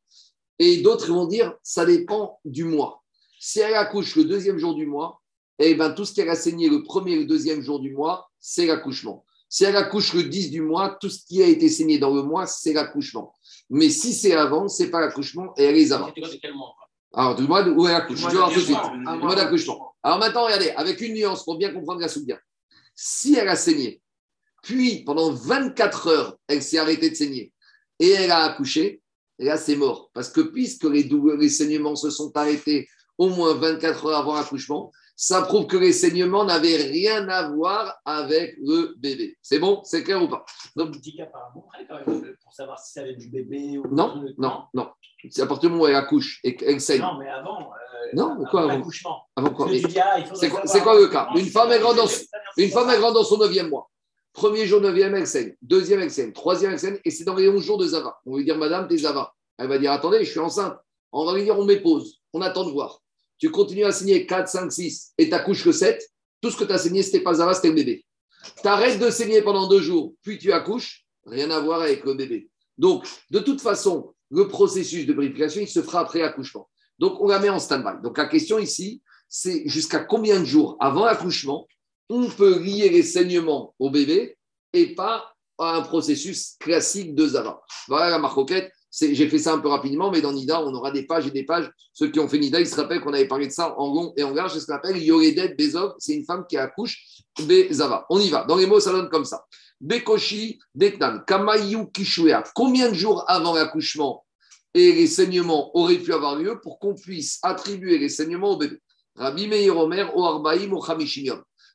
Et d'autres ils vont dire, ça dépend du mois. Si elle accouche le deuxième jour du mois, eh ben, tout ce qu'elle a saigné le premier et le deuxième jour du mois, c'est l'accouchement. Si elle accouche le 10 du mois, tout ce qui a été saigné dans le mois, c'est l'accouchement. Mais si c'est avant, c'est pas l'accouchement et elle les avant. Alors, du mois où elle accouche. Je Du mois vais voir tout de suite. d'accouchement. Du mois d'accouchement. Alors maintenant, regardez, avec une nuance pour bien comprendre la soudia. Si elle a saigné, puis pendant 24 heures, elle s'est arrêtée de saigner et elle a accouché, et là, c'est mort. Parce que puisque les, douleurs, les saignements se sont arrêtés au moins 24 heures avant l'accouchement, ça prouve que les saignements n'avaient rien à voir avec le bébé. C'est bon C'est clair ou pas? Donc, petit cas par rapport après, quand même, pour savoir si ça avait du bébé ou. Non, non, non. C'est à partir du moment où elle accouche et qu'elle saigne. Non, mais avant. euh, Non, avant pourquoi avant. Avant quoi ah, C'est quoi- quoi le cas? Une femme est grande dans- Une de femme ça. est grande dans son neuvième mois. Premier jour, neuvième, elle saigne. Deuxième, elle saigne. Troisième, elle saigne. Et c'est dans les 11 jours de Zava. On va lui dire, madame, t'es Zava. Elle va dire, attendez, je suis enceinte. On va lui dire, on met pause. On attend de voir. Tu continues à saigner 4, 5, 6 et t'accouches que 7. Tout ce que tu as saigné, c'était pas Zava, c'était le bébé. Tu arrêtes de saigner pendant deux jours, puis tu accouches. Rien à voir avec le bébé. Donc, de toute façon, le processus de purification, il se fera après accouchement. Donc, on la met en stand-by. Donc, la question ici, c'est jusqu'à combien de jours avant l'accouchement on peut lier les saignements au bébé et pas à un processus classique de Zava. Voilà la marcoquette. J'ai fait ça un peu rapidement, mais dans Nida, on aura des pages et des pages. Ceux qui ont fait Nida, ils se rappellent qu'on avait parlé de ça en long et en large. C'est ce qu'on appelle Yoredet Bezov. C'est une femme qui accouche Bezava. On y va. Dans les mots, ça donne comme ça. Bekoshi Detnan, Kamayu Kishuya. Combien de jours avant l'accouchement et les saignements auraient pu avoir lieu pour qu'on puisse attribuer les saignements au bébé? Rabbi Meir Omer, O Arbaïm, O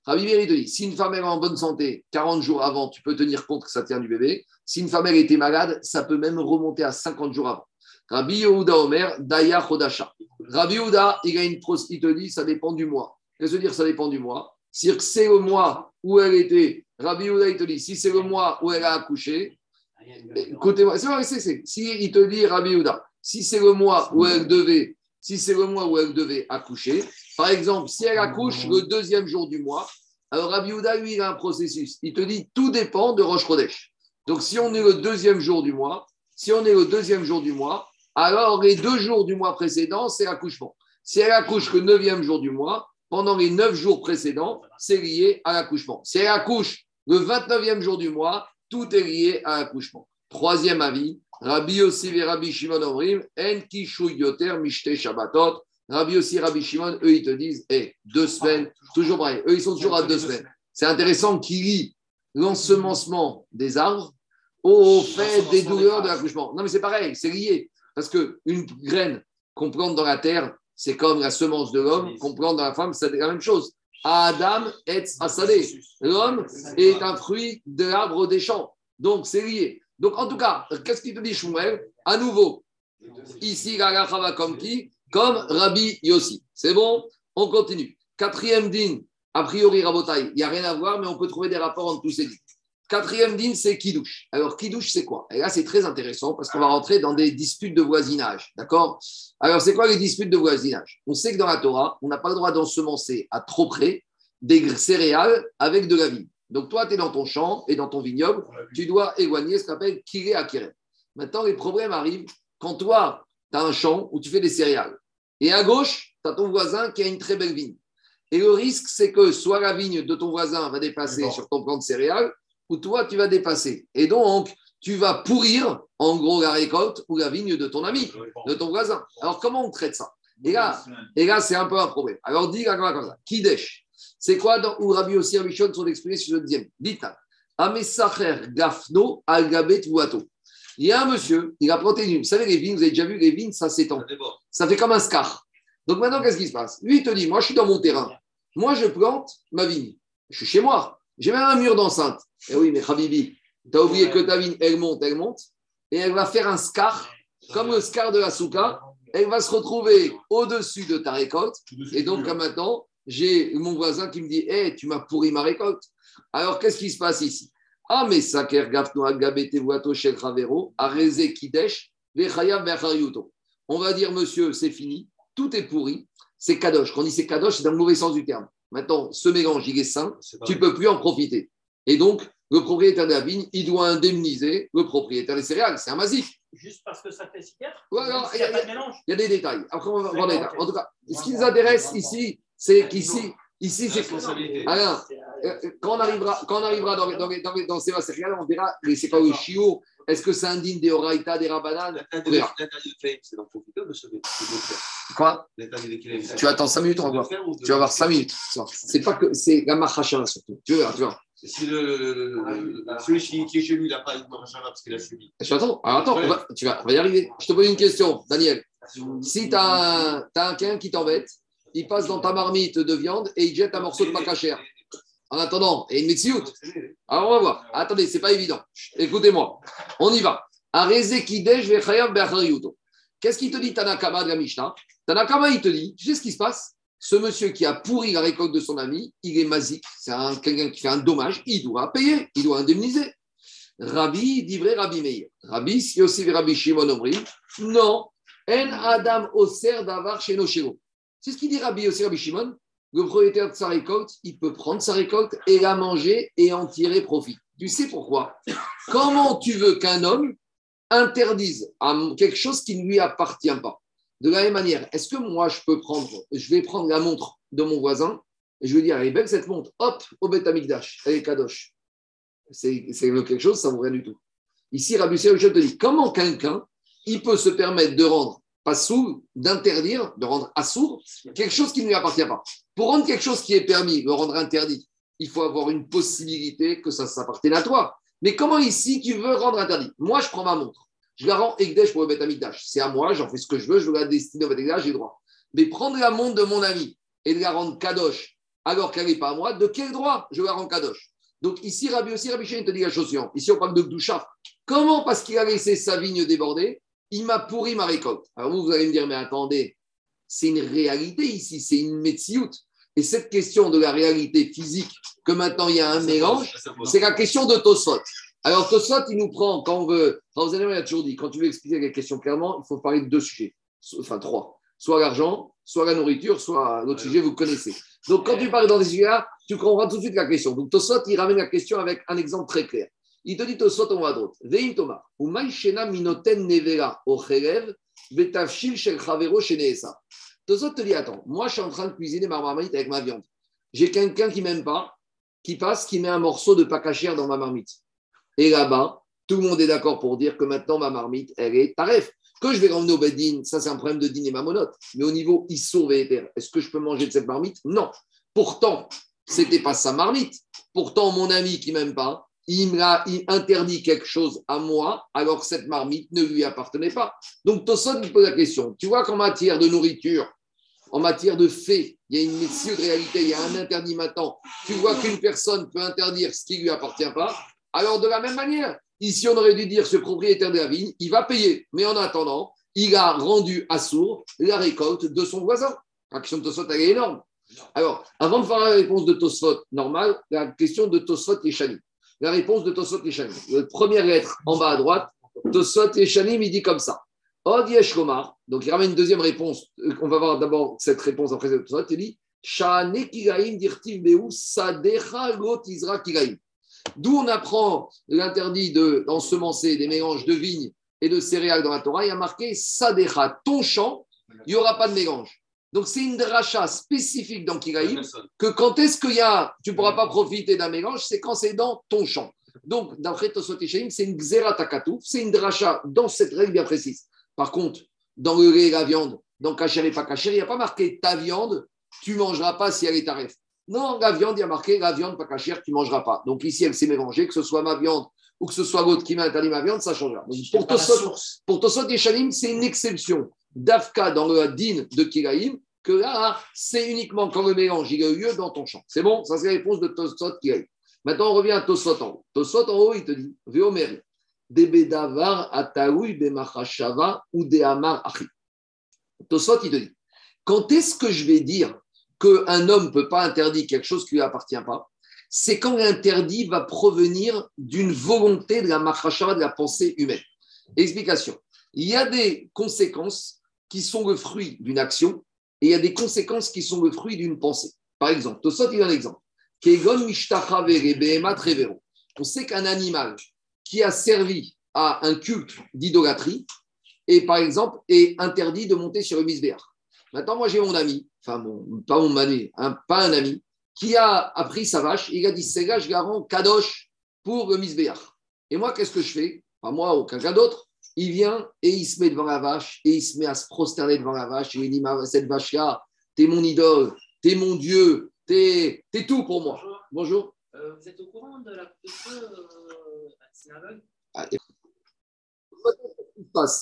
Rabbi Meir, dit si une femme est en bonne santé, 40 jours avant, tu peux tenir compte que ça tient du bébé. Si une femme elle était malade, ça peut même remonter à 50 jours avant. Rabbi Yehuda Omer, Daya Chodasha. Rabbi Yehuda, il, a une il te dit ça dépend du mois. Qu'est-ce que veut dire ça dépend du mois? Si c'est le mois où elle était, Rabbi Yehuda, il te dit si c'est le mois où elle a accouché, écoutez-moi, c'est vrai, c'est, si il te dit Rabbi Yehuda, si c'est le mois où elle devait si c'est le mois où elle devait accoucher. Par exemple, si elle accouche le deuxième jour du mois, alors Rabbi lui, il a un processus. Il te dit tout dépend de Roche Chodesh. Donc, si on est le deuxième jour du mois, si on est le deuxième jour du mois, alors les deux jours du mois précédent, c'est l'accouchement. Si elle accouche le neuvième jour du mois, pendant les neuf jours précédents, c'est lié à l'accouchement. Si elle accouche le 29e jour du mois, tout est lié à l'accouchement. Troisième avis, Rabbi et Rabbi Shimon Omrim, En Kishu Yoter Mishte Shabbatot. Rabbi aussi Rabbi Shimon, eux, ils te disent, eh, deux semaines, toujours pareil. Eux, ils sont toujours à deux semaines. C'est intéressant qu'ils lient l'ensemencement des arbres au fait des douleurs de l'accouchement. Non, mais c'est pareil, c'est lié. Parce qu'une graine qu'on plante dans la terre, c'est comme la semence de l'homme qu'on plante dans la femme, c'est la même chose. Adam est asadé. L'homme est un fruit de l'arbre des champs. Donc, c'est lié. Donc, en tout cas, qu'est-ce qu'il te dit, Shmuel? À nouveau, ici, va comme qui? Comme Rabbi Yossi. C'est bon? On continue. Quatrième din, a priori, Rabotai, il n'y a rien à voir, mais on peut trouver des rapports entre tous ces dins. Quatrième din, c'est Kidouche. Alors, Kidouche, c'est quoi? Et là, c'est très intéressant parce qu'on va rentrer dans des disputes de voisinage. D'accord? Alors, c'est quoi les disputes de voisinage? On sait que dans la Torah, on n'a pas le droit d'ensemencer à trop près des céréales avec de la vigne. Donc toi, tu es dans ton champ et dans ton vignoble, tu dois éloigner ce qu'on appelle kiré à Maintenant, les problèmes arrivent quand toi, tu as un champ où tu fais des céréales. Et à gauche, tu as ton voisin qui a une très belle vigne. Et le risque, c'est que soit la vigne de ton voisin va dépasser sur ton plan de céréales, ou toi, tu vas dépasser. Et donc, tu vas pourrir, en gros, la récolte ou la vigne de ton ami, de ton voisin. Alors, comment on traite ça? Et là, et là c'est un peu un problème. Alors, dis comme ça. Kidesh. C'est quoi dans, où Rabbi aussi Rishon sont exprimés sur le deuxième? Dita. Amesacher Gafno Algabet Vuato. Il y a un monsieur, il a planté une. Vous savez, les vignes, vous avez déjà vu, les vignes, ça s'étend. Ça fait comme un scar. Donc maintenant, qu'est-ce qui se passe? Lui, il te dit Moi, je suis dans mon terrain. Moi, je plante ma vigne. Je suis chez moi. J'ai même un mur d'enceinte. Eh oui, mais Habibi, tu as oublié que ta vigne, elle monte, elle monte. Et elle va faire un scar, comme le scar de la souka. Elle va se retrouver au-dessus de ta récolte. Et donc, maintenant, j'ai mon voisin qui me dit Hé, tu m'as pourri ma récolte. Alors, qu'est-ce qui se passe ici? Ah, mais Saker Gafno Agabete Vuato Shel Ravero, Areze Kidesh, On va dire, monsieur, c'est fini, tout est pourri, c'est Kadosh. Quand on dit c'est Kadosh, c'est dans le mauvais sens du terme. Maintenant, ce mélange, il est sain, tu ne peux plus en profiter. Et donc, le propriétaire de la vigne, il doit indemniser le propriétaire des céréales. C'est un masif. Juste parce que ça fait si il y, a, des détails. Après, on va voir les détails. En tout cas, ce qui nous intéresse ici, c'est qu'ici, ici, c'est. Alors, euh, quand on arrivera, quand on arrivera dans, dans, dans, dans ces on verra, mais c'est pas au chiot, est-ce que c'est indigne des Horaïta, des Rabanan L'interdit de claim, c'est dans ton de ce Quoi? Tu attends 5 minutes, on va voir. Tu vas voir 5 minutes. C'est pas que c'est la Mahachara surtout. Tu vois, tu vois. Si le, celui qui est chez lui, il n'a pas eu de parce qu'il a subi. Attends, alors attends, on va, tu vas, on va y arriver. Je te pose une question, Daniel. Si tu as, as, un quelqu'un qui t'embête, il passe dans ta marmite de viande et il jette un morceau de pacachère. En attendant, et une médecine. Alors on va voir. Attendez, c'est pas évident. Écoutez-moi. On y va. Qu'est-ce qu'il te dit Tanakama de la Mishnah? Tanakama, il te dit, tu sais ce qui se passe? Ce monsieur qui a pourri la récolte de son ami, il est masique, c'est quelqu'un qui fait un dommage, il doit payer, il doit indemniser. Rabbi, dit vrai Rabbi Meir. Rabbi, si aussi Rabbi Shimon Omri, non, en Adam Oser d'avar chez nos c'est ce qu'il dit Rabbi aussi, Rabbi Shimon. Le propriétaire de sa récolte, il peut prendre sa récolte et la manger et en tirer profit. Tu sais pourquoi? Comment tu veux qu'un homme interdise quelque chose qui ne lui appartient pas? De la même manière, est-ce que moi, je peux prendre, je vais prendre la montre de mon voisin et je vais dire, elle est belle cette montre, hop, au Betamikdash, elle est kadosh. c'est quelque chose, ça vaut rien du tout. Ici, Rabbi Haïm te dit comment quelqu'un il peut se permettre de rendre pas sourd, d'interdire, de rendre assourd quelque chose qui ne lui appartient pas. Pour rendre quelque chose qui est permis, le rendre interdit, il faut avoir une possibilité que ça s'appartienne à toi. Mais comment ici tu veux rendre interdit? Moi, je prends ma montre. Je la rends Ekdesh pour le Beth Amikdash. C'est à moi, j'en fais ce que je veux, je veux la destiner au Beth Amikdash, j'ai droit. Mais prendre la montre de mon ami et de la rendre Kadosh alors qu'elle n'est pas à moi, de quel droit je la rends Kadosh? Donc ici, Rabbi aussi, Rabbi Shane te dit la chose suivante. Ici, on parle de Gdusha. Comment? Parce qu'il a laissé sa vigne déborder, il m'a pourri ma récolte. Alors vous, vous allez me dire, mais attendez, c'est une réalité ici, c'est une métiout. Et cette question de la réalité physique, que maintenant il y a un mélange, c'est la question de Tosot. Alors Tosot, il nous prend, quand on veut, quand vous allez, il a toujours dit, quand tu veux expliquer la question clairement, il faut parler de deux sujets, enfin trois. Soit l'argent, soit la nourriture, soit l'autre sujet, vous connaissez. Donc quand tu parles dans des sujets-là, tu comprends tout de suite la question. Donc Tosot, il ramène la question avec un exemple très clair. Il te dit Tosot, on va à droite. Veim Thomas, ou maïshena minoten nevera au cherev, betavshil shel chavero sheneesa. Tosot te dit Attends, moi je suis en train de cuisiner ma marmite avec ma viande. J'ai quelqu'un qui m'aime pas, qui passe, qui met un morceau de pacachère dans ma marmite. Et là-bas, tout le monde est d'accord pour dire que maintenant ma marmite, elle est taref. Que je vais ramener au Bedin, ça c'est un problème de dîner mamonote. Mais au niveau issour est-ce que je peux manger de cette marmite? Non. Pourtant, c'était pas sa marmite. Pourtant, mon ami qui m'aime pas, il m'a interdit quelque chose à moi, alors que cette marmite ne lui appartenait pas. Donc Tosson me pose la question. Tu vois qu'en matière de nourriture, en matière de fait, il y a une de réalité, il y a un interdit maintenant. Tu vois qu'une personne peut interdire ce qui ne lui appartient pas. Alors, de la même manière, ici, on aurait dû dire ce propriétaire de la vigne, il va payer. Mais en attendant, il a rendu à sourd la récolte de son voisin. La question de Tosfot, elle est énorme. Alors, avant de faire la réponse de Tosfot normale, la question de Tosfot et Chani. La réponse de Tosfot et Chani. La première lettre en bas à droite, Tosfot et Chani, il dit comme ça. Od yesh lomar. Donc, il ramène une deuxième réponse. On va voir d'abord cette réponse après cette Tosfot. Il dit Shane kigaim dirtiv beu sadecha lot izra kigaim. D'où on apprend l'interdit de- d'ensemencer des mélanges de vignes et de céréales dans la Torah. Il y a marqué Sadecha, ton champ, il n'y aura pas de mélange. Donc c'est une dracha spécifique dans Kiraïm que quand est-ce qu'il y a, tu ne pourras pas profiter d'un mélange, c'est quand c'est dans ton champ. Donc d'après Tosot c'est une xératakatouf, c'est une dracha dans cette règle bien précise. Par contre, dans le lait et la viande, dans Kacher et pas Kacher, il n'y a pas marqué ta viande, tu ne mangeras pas si elle est tarif. Non, la viande, il y a marqué la viande pas cachère, tu ne mangeras pas. Donc ici, elle s'est mélangée, que ce soit ma viande ou que ce soit l'autre qui m'a interdit ma viande, ça changera. Donc, pour Tosot, pour Tosot et Shalim, c'est une exception d'Afka dans le din de Kiraïm, que là, c'est uniquement quand le mélange il a eu lieu dans ton champ. C'est bon Ça, c'est la réponse de Tosot Kiraïm. Maintenant, on revient à Tosot en haut. Tosot en haut, il te dit Véomeri, Debedavar Ataoui Bemachashava ou Dehamar Achi. Tosot, il te dit quand est-ce que je vais dire qu'un homme ne peut pas interdire quelque chose qui ne lui appartient pas? C'est quand l'interdit va provenir d'une volonté de la machashava, de la pensée humaine. Explication. Il y a des conséquences qui sont le fruit d'une action et il y a des conséquences qui sont le fruit d'une pensée. Par exemple, Tosot, il y a un exemple. On sait qu'un animal qui a servi à un culte d'idolâtrie et par exemple est interdit de monter sur le misbéach. Maintenant, moi j'ai mon ami, enfin mon, pas mon ami, un- pas un ami, qui a appris sa vache, il a dit c'est là, je rends kadosh pour le misbéach. Et moi, qu'est-ce que je fais? Pas moi ou quelqu'un d'autre. Il vient et il se met devant la vache et il se met à se prosterner devant la vache. Et il dit Cette vache-là, t'es mon idole, t'es mon Dieu, t'es es tout pour moi. Bonjour. Bonjour. Euh, vous êtes au courant de la coupe de feu euh, à la synagogue? Ah, et-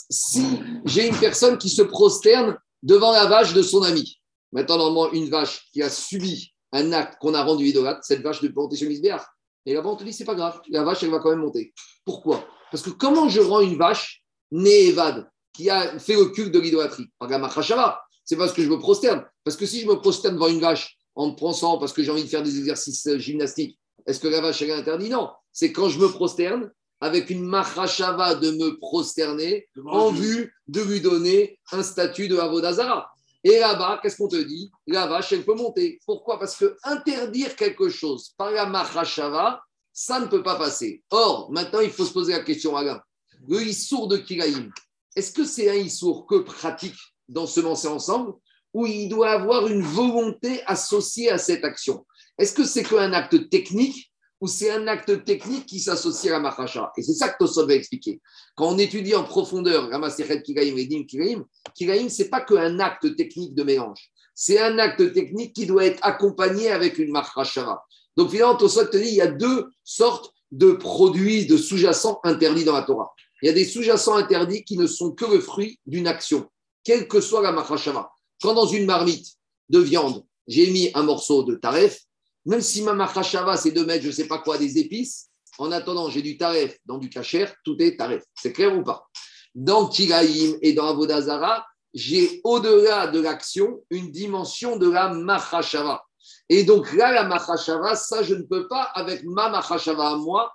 Si j'ai une personne qui se prosterne devant la vache de son ami, maintenant, normalement, une vache qui a subi un acte qu'on a rendu idolâtre, cette vache ne peut monter le misbéach. Et là-bas, on te dit, c'est pas grave, la vache, elle va quand même monter. Pourquoi? Parce que comment je rends une vache née Evad, qui a fait le culte de l'idolâtrie Par la machashava. C'est parce que je me prosterne. Parce que si je me prosterne devant une vache en me pensant parce que j'ai envie de faire des exercices euh, gymnastiques, est-ce que la vache, est interdite? Non. C'est quand je me prosterne avec une machashava de me prosterner en vue de lui donner un statut de Avodazara. Et là-bas, qu'est-ce qu'on te dit? La vache, elle peut monter. Pourquoi? Parce que interdire quelque chose par la machashava, ça ne peut pas passer. Or, maintenant, il faut se poser la question, Alain. Le issour de Kiraïm, est-ce que c'est un issour que pratique d'ensemencer ensemble ou il doit avoir une volonté associée à cette action? Est-ce que c'est qu'un acte technique ou c'est un acte technique qui s'associe à la Et c'est ça que Tosot va expliquer. Quand on étudie en profondeur la Maseret Kigaim et Dim Kigaim, Kigaim, ce n'est pas qu'un acte technique de mélange. C'est un acte technique qui doit être accompagné avec une Mahashava. Donc finalement, Tosot te dit il y a deux sortes de produits, de sous-jacents interdits dans la Torah. Il y a des sous-jacents interdits qui ne sont que le fruit d'une action, quelle que soit la Mahashava. Quand dans une marmite de viande, j'ai mis un morceau de taref, même si ma machashava, c'est de mettre, je ne sais pas quoi, des épices, en attendant, j'ai du taref dans du kacher, tout est taref. C'est clair ou pas? Dans Kiraïm et dans Avodazara, j'ai au-delà de l'action une dimension de la machashava. Et donc là, la machashava, ça, je ne peux pas avec ma machashava à moi,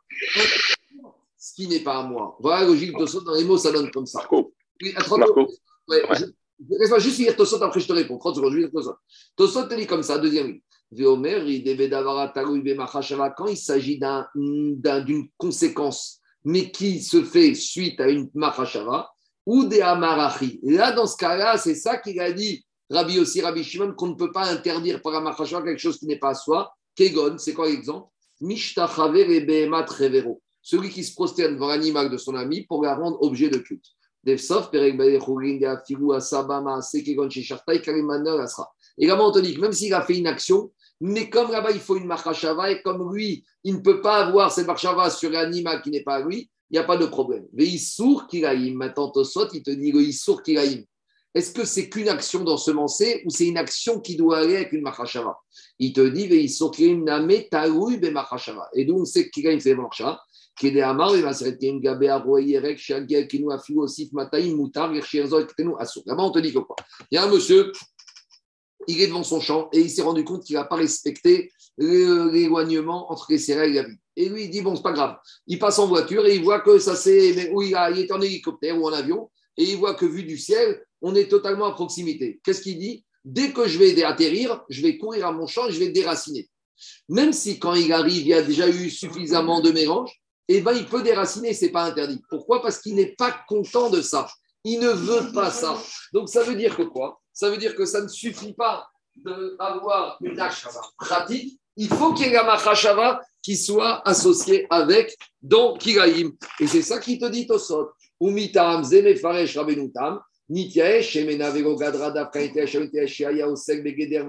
ce qui n'est pas à moi. Voilà la logique de dans les mots, ça donne comme ça. Marco. Oui, attends, Marco. ouais, je- Laisse-moi juste lire Tosot, après je te réponds. 30 secondes, je lire Tosot. Tosot te dit comme ça, deuxième ligne. Quand il s'agit d'un- d'un- d'une conséquence, mais qui se fait suite à une machashava, ou des amarachi. Là, dans ce cas-là, c'est ça qu'il a dit, Rabbi aussi, Rabbi Shimon, qu'on ne peut pas interdire par la machashava quelque chose qui n'est pas à soi. Kegon, c'est quoi l'exemple? Mishtachaver et behemat revero. Celui qui se prosterne devant l'animal de son ami pour la rendre objet de culte. Et là, on te dit que même s'il a fait une action, mais comme là-bas, il faut une marchava, et comme lui, il ne peut pas avoir cette marchava sur l'animal qui n'est pas à lui, il n'y a pas de problème. Mais Issour Kiraïm, maintenant, Tosot, il te dit le Issour Kiraïm. Est-ce que c'est qu'une action d'ensemencer ou c'est une action qui doit aller avec une marchava Il te dit Issour Kiraïm, Name, Taoui, Be marchava. Et donc, c'est Kiraïm, c'est marchava. Là-bas, on te dit que quoi Il y a un monsieur, il est devant son champ et il s'est rendu compte qu'il n'a pas respecté l'éloignement entre les céréales et la vie. Et lui, il dit, bon, c'est pas grave. Il passe en voiture et il voit que ça mais où il est en hélicoptère ou en avion et il voit que vu du ciel, on est totalement à proximité. Qu'est-ce qu'il dit? Dès que je vais atterrir, je vais courir à mon champ et je vais déraciner. Même si quand il arrive, il y a déjà eu suffisamment de mélange, eh ben, il peut déraciner, c'est pas interdit. Pourquoi? Parce qu'il n'est pas content de ça. Il ne veut pas ça. Donc ça veut dire que quoi? Ça veut dire que ça ne suffit pas d'avoir une acte pratique. Il faut qu'il y ait la machashava qui soit associée avec dans Kiraïm. Et c'est ça qui te dit Tosot. Umitam, Zemefaresh, Rabenutam, Shemena, Vego, Gadra, Osek, Begeder,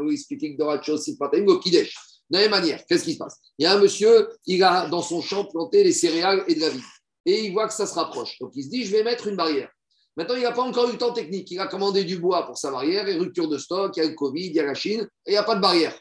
Gokidesh. De la même manière, qu'est-ce qui se passe? Il y a un monsieur, il a dans son champ planté les céréales et de la vie. Et il voit que ça se rapproche. Donc il se dit, je vais mettre une barrière. Maintenant, il n'a pas encore eu le temps technique. Il a commandé du bois pour sa barrière, et rupture de stock, il y a le Covid, il y a la Chine, et il n'y a pas de barrière.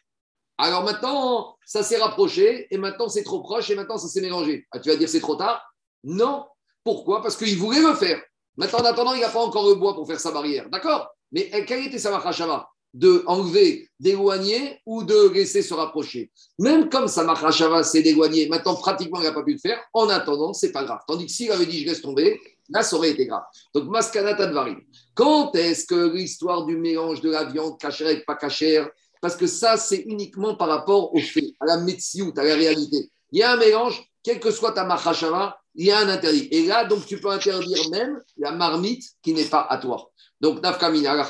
Alors maintenant, ça s'est rapproché, et maintenant c'est trop proche, et maintenant ça s'est mélangé. Ah, tu vas dire c'est trop tard? Non. Pourquoi? Parce qu'il voulait le faire. Maintenant, en attendant, il n'a pas encore le bois pour faire sa barrière. D'accord? Mais eh, quelle était sa machashava De enlever, d'éloigner ou de laisser se rapprocher Même comme sa machashava s'est d'éloigner, maintenant pratiquement il n'a pas pu le faire, en attendant, c'est pas grave. Tandis que s'il avait dit je laisse tomber, là ça aurait été grave. Donc, maskanata Advarim. Quand est-ce que l'histoire du mélange de la viande cachère avec pas cachère Parce que ça, c'est uniquement par rapport au fait, à la médecine, à la réalité. Il y a un mélange, quelle que soit ta machashava, il y a un interdit. Et là, donc, tu peux interdire même la marmite qui n'est pas à toi. Donc, nafkamina, la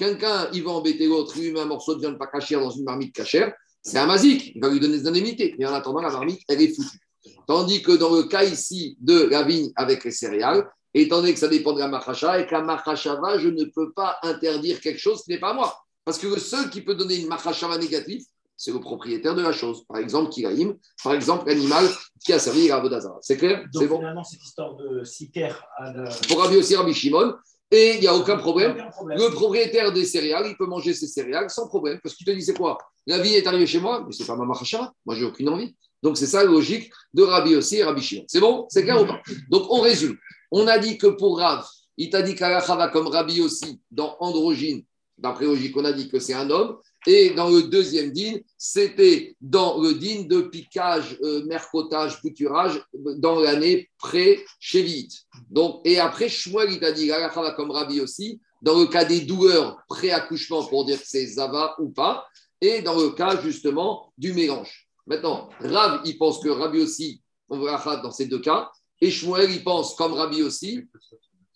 quelqu'un, il va embêter l'autre, il lui met un morceau de viande pas cachère dans une marmite cachère, c'est un mazik, il va lui donner des indemnités. Mais en attendant, la marmite, elle est foutue. Tandis que dans le cas ici de la vigne avec les céréales, étant donné que ça dépend de la machacha, et que la machashava, je ne peux pas interdire quelque chose qui n'est pas moi. Parce que le seul qui peut donner une machashava négative, c'est le propriétaire de la chose. Par exemple, Kiraïm, par exemple, l'animal qui a servi à Avodazara. C'est clair? Donc C'est bon? finalement, cette histoire de Siker à la... Pour Rabbi aussi Rabbi Shimon, et il n'y a aucun problème. Aucun problème. Le propriétaire des céréales, il peut manger ses céréales sans problème. Parce tu te dis, c'est quoi? La vie est arrivée chez moi, mais c'est pas ma machashava. Moi, j'ai aucune envie. Donc, c'est ça la logique de Rabbi aussi et Rabbi Shimon. C'est bon? C'est clair ou pas? Donc, on résume. On a dit que pour Rav, il t'a dit qu'Alacha va comme Rabbi aussi dans Androgyne. D'après logique, on a dit que c'est un homme. Et dans le deuxième din, c'était dans le din de piquage, euh, mercotage, bouturage dans l'année pré-chévite. Donc, et après, Shmuel, il t'a dit, comme Rabbi aussi, dans le cas des douleurs pré-accouchement, pour dire que c'est Zava ou pas, et dans le cas justement du mélange. Maintenant, Rav, il pense que Rabbi aussi, on verra dans ces deux cas, et Shmuel, il pense comme Rabbi aussi,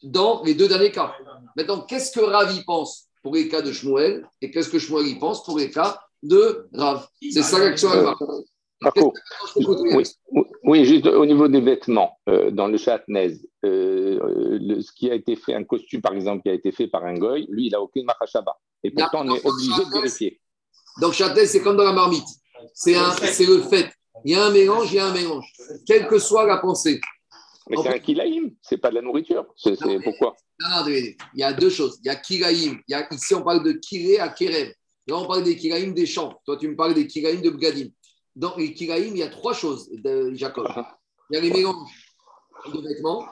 dans les deux derniers cas. Maintenant, qu'est-ce que Rav, il pense pour les cas de Shmuel, et qu'est-ce que Shmuel, il pense pour les cas de Rav? C'est ça l'action à Marco, Écoute, oui, oui, oui, juste au niveau des vêtements, euh, dans le chatnez, euh, ce qui a été fait, un costume par exemple qui a été fait par un goy, lui, il n'a aucune machashaba. Et pourtant, on est obligé de vérifier. Dans Châtel, c'est comme dans la marmite. C'est un- c'est le fait. Il y a un mélange, il y a un mélange. Quelle que soit la pensée. Mais c'est un kilaïm, c'est pas de la nourriture. C'est- pourquoi? Non, non, attendez, il y a deux choses. Il y a Kiraïm. Il y a, ici, on parle de Kiré à Kérev. Là, on parle des Kiraïm des champs. Toi, tu me parles des Kiraïm de Bgadim. Dans les Kiraïm, il y a trois choses, de Jacob. Il y a les mélanges de vêtements,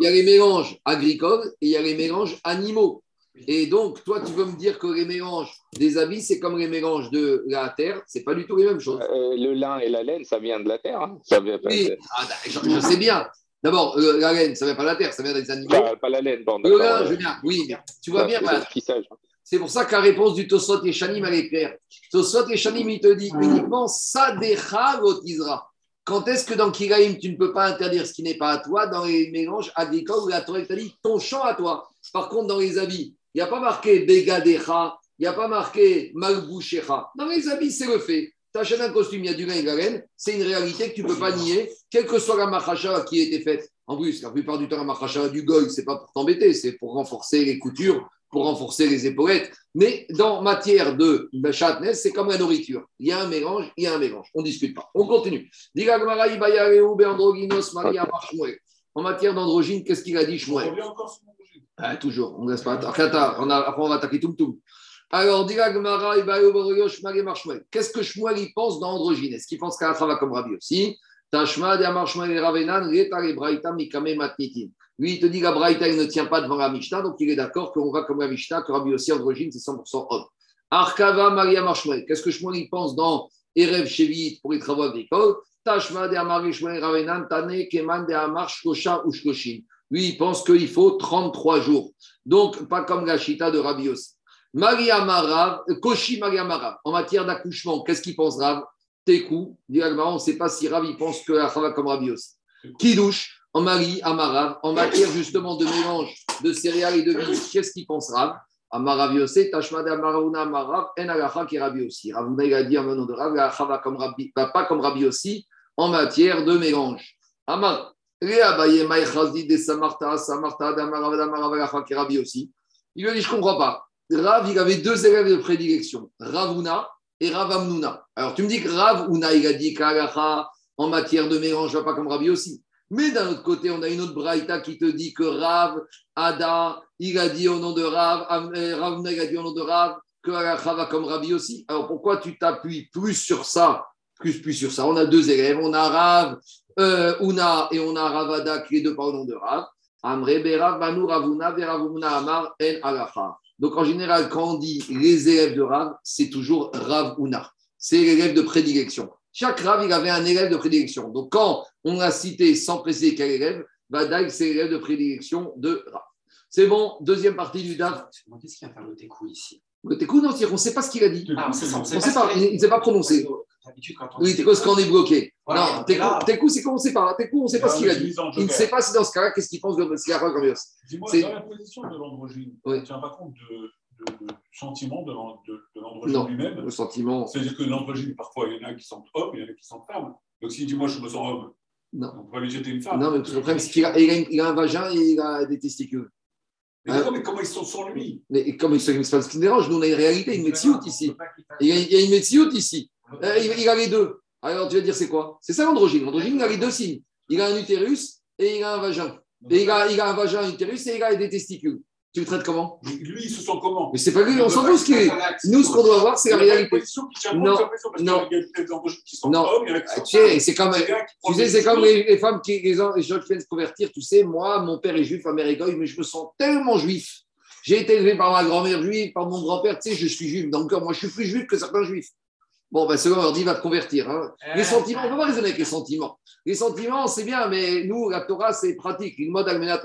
il y a les mélanges agricoles et il y a les mélanges animaux. Et donc, toi, tu veux me dire que les mélanges des habits, c'est comme les mélanges de la terre, c'est pas du tout les mêmes choses. Euh, Le lin et la laine, ça vient de la terre. hein. Ça vient Oui, ah, je, je sais bien. D'abord, euh, la laine, ça vient pas de la terre, ça vient des animaux. pas, pas la laine, bon, Le d'accord, lin, je veux bien. Oui, mais tu vois bien, c'est bah, tissage. C'est pour ça que la réponse du Tosot et Shanim, elle est claire. Tosot et Shanim, il te dit uniquement Sadecha Gotizra. Quand est-ce que dans Kiraïm, tu ne peux pas interdire ce qui n'est pas à toi dans les mélanges agricoles où la Torah t'a dit ton champ à toi Par contre, dans les habits, il n'y a pas marqué Begadecha, il n'y a pas marqué Malbouchecha. Dans les habits, c'est le fait. Tu achètes un costume, il y a du lin et de la laine, c'est une réalité que tu ne peux pas nier, quelle que soit la machacha qui a été faite. En plus, la plupart du temps, la machacha du goy, c'est pas pour t'embêter, c'est pour renforcer les coutures, pour renforcer les épaulettes. Mais dans matière de chatnez, c'est comme la nourriture. Il y a un mélange, il y a un mélange. On ne discute pas. On continue. En matière d'androgyne, qu'est-ce qu'il a dit, Shmuel? Ah, Toujours, on ne laisse pas. Après, on a- après, on va attaquer tout tout. Alors, Bar Shmuel. Qu'est-ce que Shmuel il pense d'androgyne? Est-ce qu'il pense qu'à va comme Rabbi aussi? Tashma, et Ravenan, Braïta, Mikame, Matnitin. Lui, il te dit que la Braïta, il ne tient pas devant la Mishnah, donc il est d'accord qu'on va comme la Mishnah, que Rabbi aussi androgyne, c'est 100% homme. Arkava Maria Marshmuel. Qu'est-ce que Shmuel il pense dans Erev Shevit pour les travaux agricoles? Tashma de Amari Shmuel Ravenan Tane Keman de Amar Shkosha ou Shkoshin. Lui, il pense qu'il faut 33 jours. Donc, pas comme la Chita de Rabbi aussi. Maria Marav, euh, Koshi Maria Marav. En matière d'accouchement, qu'est-ce qu'il pense Rav? Tekou. Dit on ne sait pas si Rav il pense que la Chava comme Rabbi aussi. Kidouche, en Marie, Amarav, en matière justement de mélange de céréales et de vigne, qu'est-ce qu'il pense Rav? Amarav Yosef, Tashmad Amarauna Amarav, En Alacha qui est Rabbi aussi. Ravuna, il a dit en nom de Rav, la Chava comme Rabbi, bah, pas comme Rabbi aussi, en matière de mélange. Amar, Réa Baye Maïchazdi de Samarta, Samarta, Damarav, Damarav, Alacha qui aussi. Il lui a dit, je ne comprends pas. Rav, il avait deux élèves de prédilection, Ravuna et Rav Amnuna. Alors, tu me dis que Rav Una, il a dit qu'Alacha, en matière de mélange, va pas comme Rabbi aussi. Mais d'un autre côté, on a une autre braïta qui te dit que Rav, Ada, il a dit au nom de Rav, euh, Ravna, il a dit au nom de Rav, que Alacha va comme Rabbi aussi. Alors pourquoi tu t'appuies plus sur ça, plus, sur ça? On a deux élèves, on a Rav, euh, Una et on a Ravada qui est deux par le nom de Rav. Amre, Berav, Ravuna, Veravuna, Amar, En, Alacha. Donc en général, quand on dit les élèves de Rav, c'est toujours Rav Una. C'est l'élève de prédilection. Chaque Rav, il avait un élève de prédilection. Donc quand on a cité sans préciser quel élève, Badaï, c'est l'élève de prédilection de Rav. C'est bon, deuxième partie du DAF. Qu'est-ce qu'il a faire le ici? Le non, qu'on ne sait pas ce qu'il a dit. Ah, On ne sait pas, il ne s'est pas prononcé. D'habitude, quand on Oui, dit- Tekou, c'est quand on est bloqué? Voilà, non, Tekou, là- Tekou, c'est quand on ne sait pas. Tekou, on ne sait pas ce qu'il a dit. Il ne sait pas si dans ce cas-là, qu'est-ce qu'il pense de ce qu'il a fait comme. Dis-moi, C'est- dans la position de l'androgyne, Oui. on ne tient pas compte de, du sentiment de l'an- de- de l'androgyne lui-même? Le sentiment. C'est-à-dire que l'androgyne, parfois, il y en a qui sont hommes, il y en a qui sont femmes. Donc s'il dit, moi, je me sens homme, Non. on peut lui jeter une femme. Non, mais le problème, c'est qu'il a, il a, un vagin et il a des testicules. Mais Hein comment, mais comment ils sont sans lui? Mais comme c'est pas ce qui me dérange, nous, on a une réalité, une médecine ici. Il y a, il y a une médecine ici. Euh, il, il a les deux. Alors, tu vas dire, c'est quoi? C'est ça l'androgyne. L'androgyne, il a les deux signes. Il a un utérus et il a un vagin. Et il a, il a un vagin, un utérus et il a des testicules. Tu le traites comment? Lui, il se sent comment? Mais c'est pas lui, on s'en fout ce qu'il est. Nous, ce qu'on doit voir, c'est la réalité. Non, non. Non. Tu sais, c'est comme. Tu sais, c'est les, femmes qui, les, gens les gens qui viennent se convertir. Tu sais, moi, mon père est juif, ma mère est goy, mais je me sens tellement juif. J'ai été élevé par ma grand-mère juive, par mon grand-père, tu sais, je suis juif. Donc, moi, je suis plus juif que certains juifs. Bon, ben, selon on leur dit, va te convertir. hein. Les sentiments, on ne peut pas raisonner avec les sentiments. Les sentiments, c'est bien, mais nous, la Torah, c'est pratique. Une mode almenat.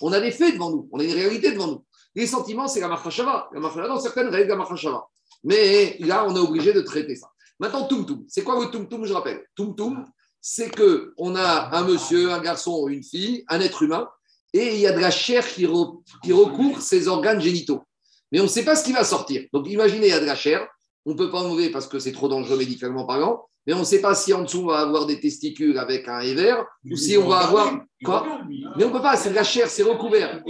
On a des faits devant nous, on a une réalité devant nous. Les sentiments, c'est la marchashava. La marchashava, dans certaines règles, la marchashava. Mais là, on est obligé de traiter ça. Maintenant, Tumtum. C'est quoi le Tumtum Je rappelle? Tumtum, c'est que on a un monsieur, un garçon, une fille, un être humain, et il y a de la chair qui, re- qui recouvre ses organes génitaux. Mais on ne sait pas ce qui va sortir. Donc, imaginez, il y a de la chair. On ne peut pas enlever parce que c'est trop dangereux médicalement parlant. Mais on ne sait pas si en dessous on va avoir des testicules avec un éver ou si on va avoir. Quoi Mais on ne peut pas, c'est de la chair, c'est recouvert.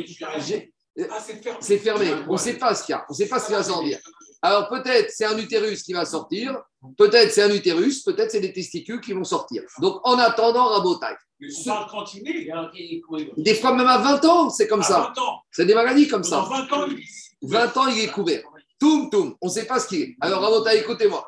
Ah, c'est fermé. On ne sait pas ce qu'il y a. On ne sait pas ce qui va sortir. Alors peut-être c'est un utérus qui va sortir, peut-être c'est un utérus, peut-être c'est des testicules qui vont sortir. Donc en attendant, va Des fois même à 20 ans, c'est comme À ça. 20 ans. C'est des maladies comme ça. 20 ans, il 20 ans, il est couvert. Toum, toum. On ne sait pas ce qu'il est. Alors Rabotai, écoutez-moi.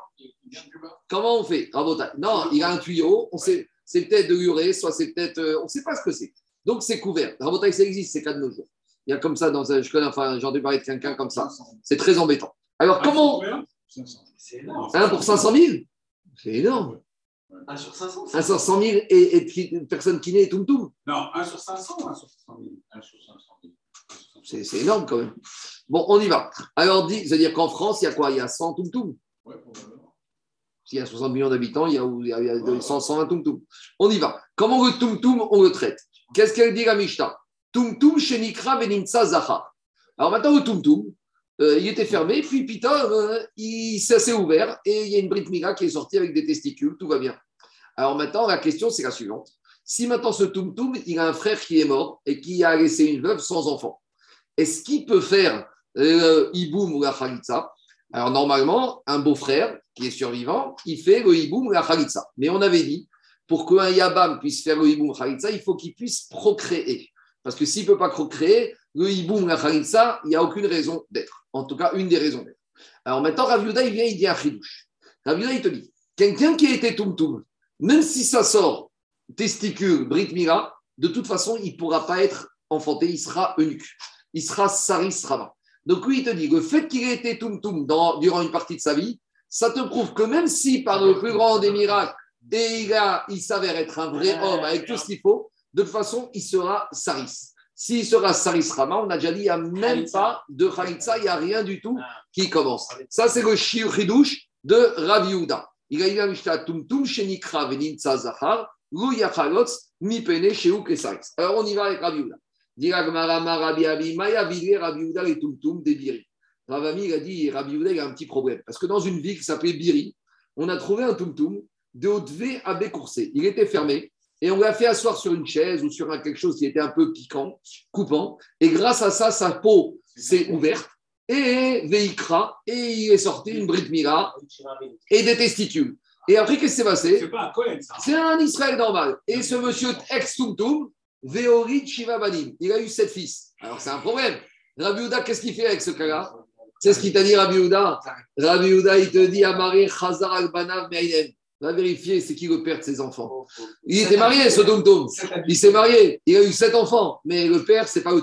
Comment on fait Rabotai? Non, il a un tuyau. On sait, c'est peut-être de l'urée, soit c'est peut-être. euh, on ne sait pas ce que c'est. Donc c'est couvert. Rabotai, ça existe, c'est cas de nos jours. Il y a comme ça dans un. Je connais, enfin, j'ai entendu parler de quelqu'un comme ça. C'est très embêtant. Alors comment. C'est énorme. 1 pour 500 000 C'est énorme. 1 sur 500. 1 sur 100 000 et, et une personne qui naît et toum toum. Non, 1 sur 500 ou 1 sur 500 000 1 sur 500 000. C'est c'est énorme quand même. Bon, on y va. Alors, c'est-à-dire qu'en France, il y a quoi? Il y a 100 toum toum. Ouais, probablement. S'il y a 60 millions d'habitants, il y a, il y a- il y a 100, 120 toum toum. On y va. Comment le toum, on le traite? Qu'est-ce qu'elle dit la Mishnah? Toum toum chez Nikra Beninsa Zahar. Alors maintenant, le toum, euh, il était fermé, puis Pita, euh, il ça s'est ouvert et il y a une Brit Mila qui est sortie avec des testicules, tout va bien. Alors maintenant, la question, c'est la suivante. Si maintenant ce toum, il a un frère qui est mort et qui a laissé une veuve sans enfant, est-ce qu'il peut faire euh, Iboum ou la Khalitsa Alors normalement, un beau-frère qui est survivant, il fait le Iboum ou la Khalitsa. Mais on avait dit, pour qu'un Yabam puisse faire le Iboum ou la Khalitsa, il faut qu'il puisse procréer. Parce que s'il ne peut pas procréer, le Iboum ou la Khalitsa, il n'y a aucune raison d'être. En tout cas, une des raisons d'être. Alors maintenant, Rav Yehuda, il vient, il dit un chidouche. Rav Yehuda, il te dit, quelqu'un qui a été toum, même si ça sort testicule, Brit Mila, de toute façon, il ne pourra pas être enfanté, il sera eunuque. Il sera Saris Rama. Donc lui, il te dit, le fait qu'il ait été toum dans- durant une partie de sa vie, ça te prouve que même si par le plus grand des miracles, et il, a- il s'avère être un vrai homme avec tout ce qu'il faut, de toute façon, il sera Saris. S'il sera Saris Rama, on a déjà dit, il n'y a même pas de Khalitsa, il n'y a rien du tout qui commence. Ça, c'est le Shiur Hidush de Rav Yehuda. Il a dit à Mishnah Tum Tum, Shenikra Veninza Zahar, Lu Yachalotz, Mi Pene, Shehu Kesaris. Alors, on y va avec Rav Yehuda. Dit la Gemara, Ma Rabbi Abi, Maya Vile, Rav Yehuda et Tum Tum, des Biri. Rav Ami, il a dit, Yehuda, il a un petit problème. Parce que dans une ville qui s'appelait Biri, on a trouvé un Tum Tum de Haute-V à Bécoursé. Il était fermé. Et on l'a fait asseoir sur une chaise ou sur un- quelque chose qui était un peu piquant, coupant. Et grâce à ça, sa peau s'est ouverte et Veikra, et il est sorti une Brit Mila et des testicules. Et après, qu'est-ce qui s'est passé? C'est un Israël normal. Et ce monsieur ex-Tumtum, Veorit Shivabanim, il a eu sept fils. Alors, c'est un problème. Rabbi Yehuda, qu'est-ce qu'il fait avec ce cas-là? C'est ce qu'il t'a dit, Rabbi Yehuda. Rabbi Yehuda, il te dit Amari Chazar al-Banav Meinen. Va vérifier, c'est qui le père de ses enfants. Il était marié, ce Tumtum. Il s'est marié. Il a eu sept enfants. Mais le père, c'est pas le.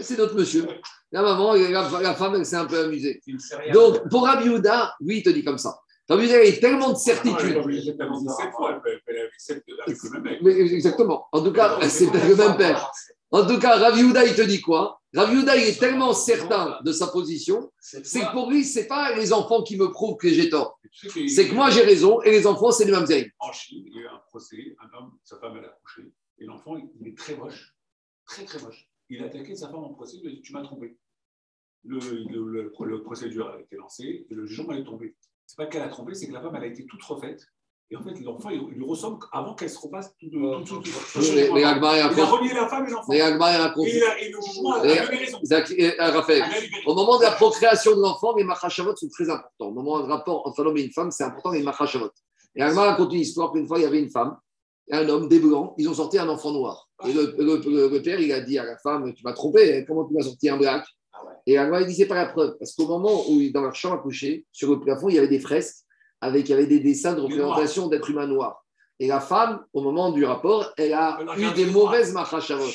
C'est notre monsieur. La maman, la, femme, elle s'est un peu amusée. Donc, pour Rabbi Yehuda, lui, il te dit comme ça. Rabbi il a tellement de certitude. Avec le même. Mais exactement. En tout cas, c'est le même père. En tout cas, Rav Yehuda, il te dit quoi? Rav Yehuda, il est tellement certain de sa position, c'est que pour lui, c'est pas les enfants qui me prouvent que j'ai tort. C'est que moi, j'ai raison et les enfants, c'est les mêmes zérim. En Chine, il y a eu un procès, un homme, sa femme elle a accouché, et l'enfant, il est très moche, très très moche. Il a attaqué sa femme en procès, il lui a dit Tu m'as trompé. Le, le, le- le procédure a été lancé et le jugement est tombé. C'est pas qu'elle a trompé, c'est que la femme elle a été toute refaite. Et en fait, l'enfant, il, lui ressemble avant qu'elle se repasse tout de tout, tout, tout, tout- Les, les Agmar et Il a relié la femme et l'enfant. Les Agmar et il a- et le euh, au moment de la procréation de l'enfant, les machashavot sont très importants. Au moment de rapport entre un homme et une femme, c'est important les machashavot. Et Agmar raconte une histoire qu'une fois, il y avait une femme et un homme, des blancs, ils ont sorti un enfant noir. Et le, le- le- le père, il a dit à la femme Tu m'as trompé, hein, comment tu m'as sorti un black? Et Agmar, il dit C'est pas la preuve. Parce qu'au moment où, dans leur chambre à coucher, sur le plafond, il y avait des fresques avec il y avait des dessins de représentation d'êtres humains noirs. Et la femme, au moment du rapport, elle a Elle eu des mauvaises machashavot.